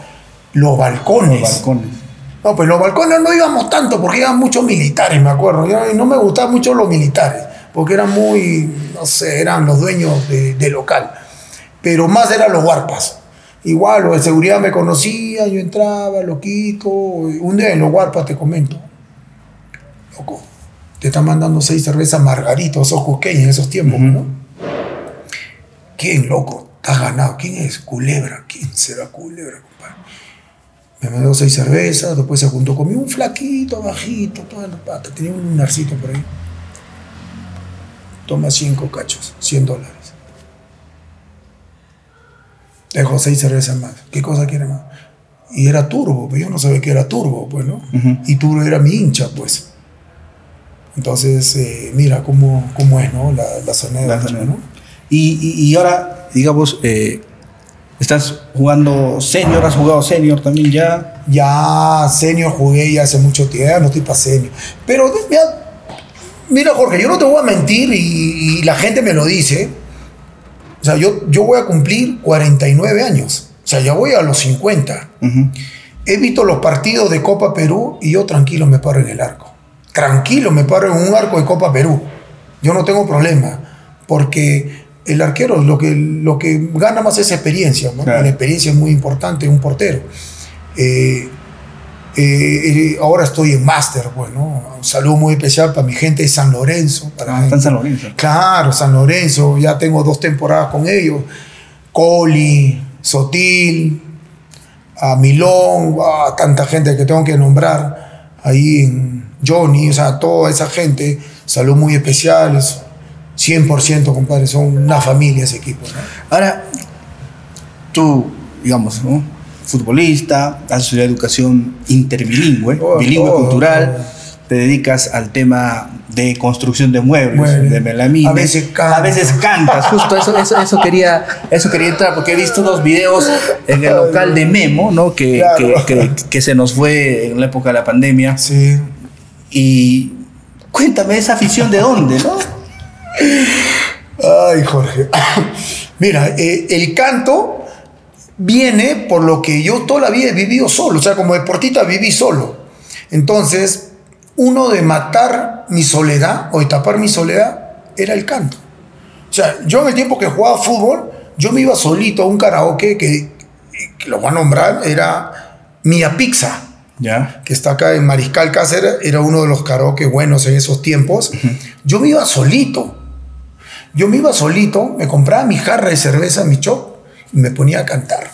Los balcones. Los balcones. No, pues los balcones no íbamos tanto porque iban muchos militares, me acuerdo. Y no me gustaban mucho los militares, porque eran muy, no sé, eran los dueños de, local. Pero más eran los barpas. Igual, los de seguridad me conocían, yo entraba, loquito. Un día en los guarpas te comento. Loco, te están mandando seis cervezas margaritos, esos cusqueños en esos tiempos, ¿no? ¿Quién, loco? ¿Estás ganado? ¿Quién es? Culebra. ¿Quién será Culebra, compadre? Me mandó seis cervezas, después se juntó conmigo un flaquito, bajito, toda la pata. Tenía un narcito por ahí. Toma cinco cachos, 100 dólares. Dejo seis cervezas más. ¿Qué cosa quiere más? Y era turbo, pues yo no sabía que era turbo, pues, ¿no? Y turbo era mi hincha, pues. Entonces, eh, mira cómo, cómo, es, ¿no? La, la zona de ¿no? Y, y, ahora, digamos, eh, estás jugando senior, has jugado senior también ya. Ya, senior jugué ya hace mucho tiempo, no estoy para senior. Pero mira, mira, Jorge, yo no te voy a mentir y, la gente me lo dice. O sea, yo, yo voy a cumplir 49 años. O sea, ya voy a los 50. He visto los partidos de Copa Perú y yo tranquilo me paro en el arco tranquilo me paro en un arco de Copa Perú. Yo no tengo problema, porque el arquero lo que, lo que gana más es experiencia. La experiencia es muy importante, un portero. Eh, eh, ahora estoy en máster, bueno, un saludo muy especial para mi gente de San Lorenzo. Para ah, San Lorenzo. Claro, San Lorenzo, ya tengo dos temporadas con ellos. Coli, Sotil, a Milón, a tanta gente que tengo que nombrar ahí en, Johnny, o sea, toda esa gente, salud muy especiales, 100%, compadre, son una familia ese equipo. Ahora, tú, digamos, ¿no? futbolista, has estudiado educación interbilingüe, oh, bilingüe oh, cultural, oh. te dedicas al tema de construcción de muebles, de melamina. A veces cantas. A veces cantas, justo eso, eso, eso, quería, eso quería entrar, porque he visto unos videos en el local de Memo, ¿no? Que, que, que, que, se nos fue en la época de la pandemia. Sí. Y cuéntame esa afición de dónde, ¿no? Ay, Jorge. Mira, eh, el canto viene por lo que yo toda la vida he vivido solo, o sea, como deportista viví solo. Entonces, uno de matar mi soledad o de tapar mi soledad era el canto. O sea, yo en el tiempo que jugaba fútbol, yo me iba solito a un karaoke que, que lo voy a nombrar, era Mia Pizza que está acá en Mariscal Cáceres, era uno de los karaoke buenos en esos tiempos. Yo me iba solito. Yo me iba solito, me compraba mi jarra de cerveza, mi chop, y me ponía a cantar.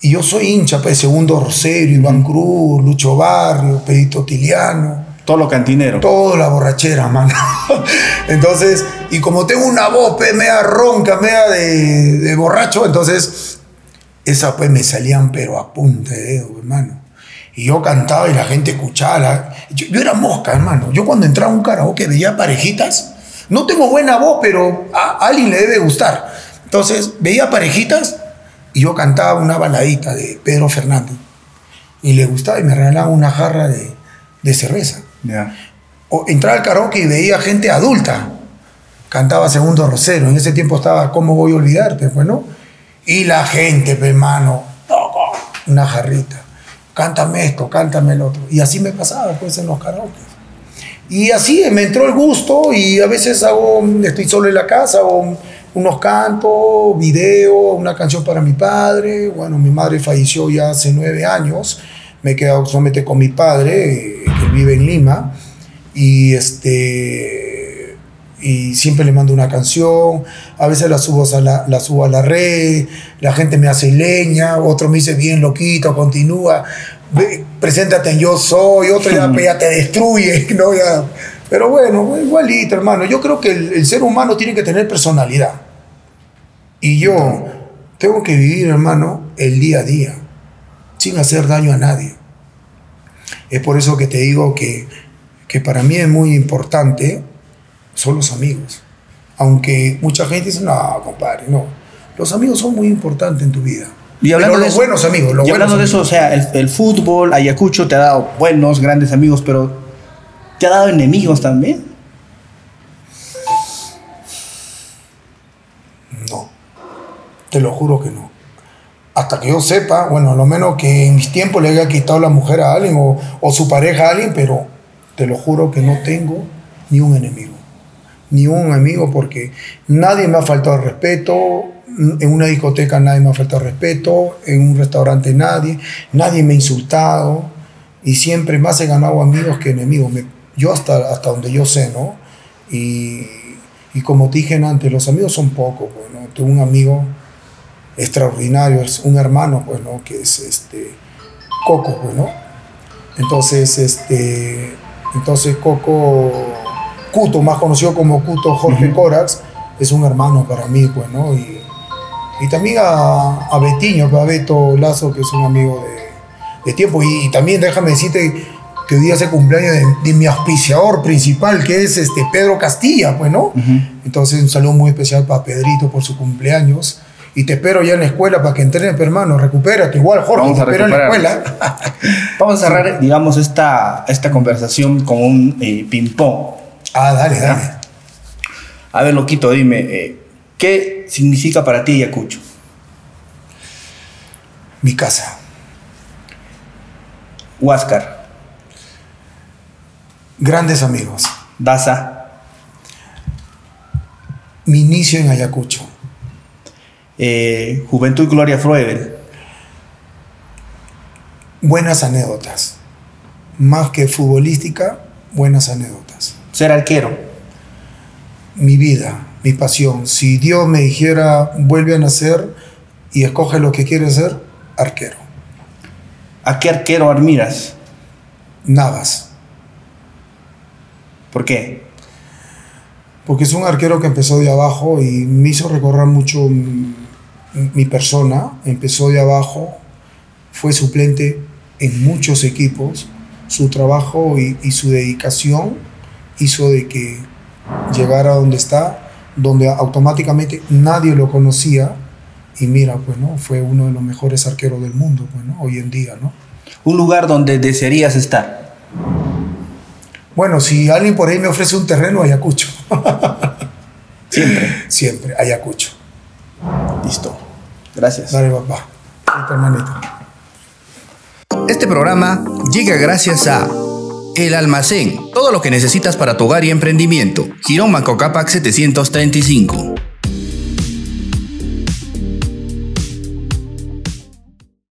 Y yo soy hincha, pues, Segundo Rosario, Iván Cruz, Lucho Barrio, Pedito Tiliano. Todo lo cantinero. Todo la borrachera, mano. entonces, y como tengo una voz, pues, media ronca, media de, de borracho, entonces, esas pues me salían pero a punta de dedo, hermano. Y yo cantaba y la gente escuchaba. Yo, era mosca, hermano. Yo cuando entraba a un karaoke veía parejitas. No tengo buena voz, pero a, alguien le debe gustar. Entonces veía parejitas y yo cantaba una baladita de Pedro Fernández. Y le gustaba y me regalaba una jarra de, de cerveza. O entraba al karaoke y veía gente adulta. Cantaba Segundo Rosero. En ese tiempo estaba ¿Cómo voy a olvidarte? Pues, ¿no? Y la gente, hermano, una jarrita cántame esto, cántame el otro. Y así me pasaba pues en los karaoke. Y así me entró el gusto y a veces hago, estoy solo en la casa, hago unos cantos, video, una canción para mi padre. Bueno, mi madre falleció ya hace nueve años, me he quedado solamente con mi padre, que vive en Lima. Y este y siempre le mando una canción, a veces la subo a la, la, subo a la red, la gente me hace leña, otro me dice bien loquito, continúa, preséntate en Yo Soy, otro ya, ya te destruye, ¿no? Ya. Pero bueno, igualito, hermano, yo creo que el, el, ser humano tiene que tener personalidad. Y yo tengo que vivir, hermano, el día a día. sin hacer daño a nadie. Es por eso que te digo que, que para mí es muy importante son los amigos. Aunque mucha gente dice, no, compadre, no. Los amigos son muy importantes en tu vida. Y hablando Pero de los eso- buenos amigos, los y hablando buenos de eso, o sea, el, el fútbol, Ayacucho te ha dado buenos, grandes amigos, pero ¿te ha dado enemigos también? No, te lo juro que no. Hasta que yo sepa, bueno, a lo menos que en mis tiempos le haya quitado la mujer a alguien o, o su pareja a alguien, pero te lo juro que no tengo ni un enemigo. Ni un amigo porque nadie me ha faltado el respeto, en una discoteca nadie me ha faltado respeto, en un restaurante nadie, nadie me ha insultado y siempre más he ganado amigos que enemigos. Me- yo hasta, hasta donde yo sé, ¿no? Y, y como te dije antes, los amigos son pocos, pues, ¿no? Tengo un amigo extraordinario, es un hermano, pues, ¿no? Que es este, Coco, pues, ¿no? Entonces, este, entonces Coco, Cuto, más conocido como Cuto Jorge Corax, es un hermano para mí, pues, ¿no? Y, y también a, a Betiño, pues, a Beto Lazo, que es un amigo de, de tiempo. Y, y también déjame decirte que hoy día es el cumpleaños de, de mi auspiciador principal, que es este Pedro Castilla, pues, ¿no? Entonces, un saludo muy especial para Pedrito por su cumpleaños. Y te espero ya en la escuela para que entrenes, pero, hermano. Recupérate. Igual, Jorge, Vamos te espero en la escuela. Vamos a cerrar, digamos, esta, esta conversación con un eh, ping-pong. ah, dale, dale. A ver, Loquito, dime, eh, ¿qué significa para ti Ayacucho? Mi casa. Huáscar, Grandes amigos. Daza, Mi inicio en Ayacucho. eh, Juventud Gloria Fruebel, Buenas anécdotas. Más que futbolística, buenas anécdotas. ser arquero, Mi vida, mi pasión. Si Dios me dijera, vuelve a nacer y escoge lo que quieres ser, arquero. ¿a qué arquero admiras? Navas. ¿Por qué? Porque es un arquero que empezó de abajo y me hizo recorrer mucho mi, mi persona. Empezó de abajo, fue suplente en muchos equipos. Su trabajo y, y su dedicación hizo de que llegara a donde está, donde automáticamente nadie lo conocía. Y mira, pues, ¿no? Fue uno de los mejores arqueros del mundo, pues, ¿no? Hoy en día, ¿no? Un lugar donde desearías estar. Bueno, si alguien por ahí me ofrece un terreno, Ayacucho. Siempre. Siempre, Ayacucho. Listo. Gracias. Dale, papá. Este programa llega gracias a El Almacén, todo lo que necesitas para tu hogar y emprendimiento. Girón Macocapac 735.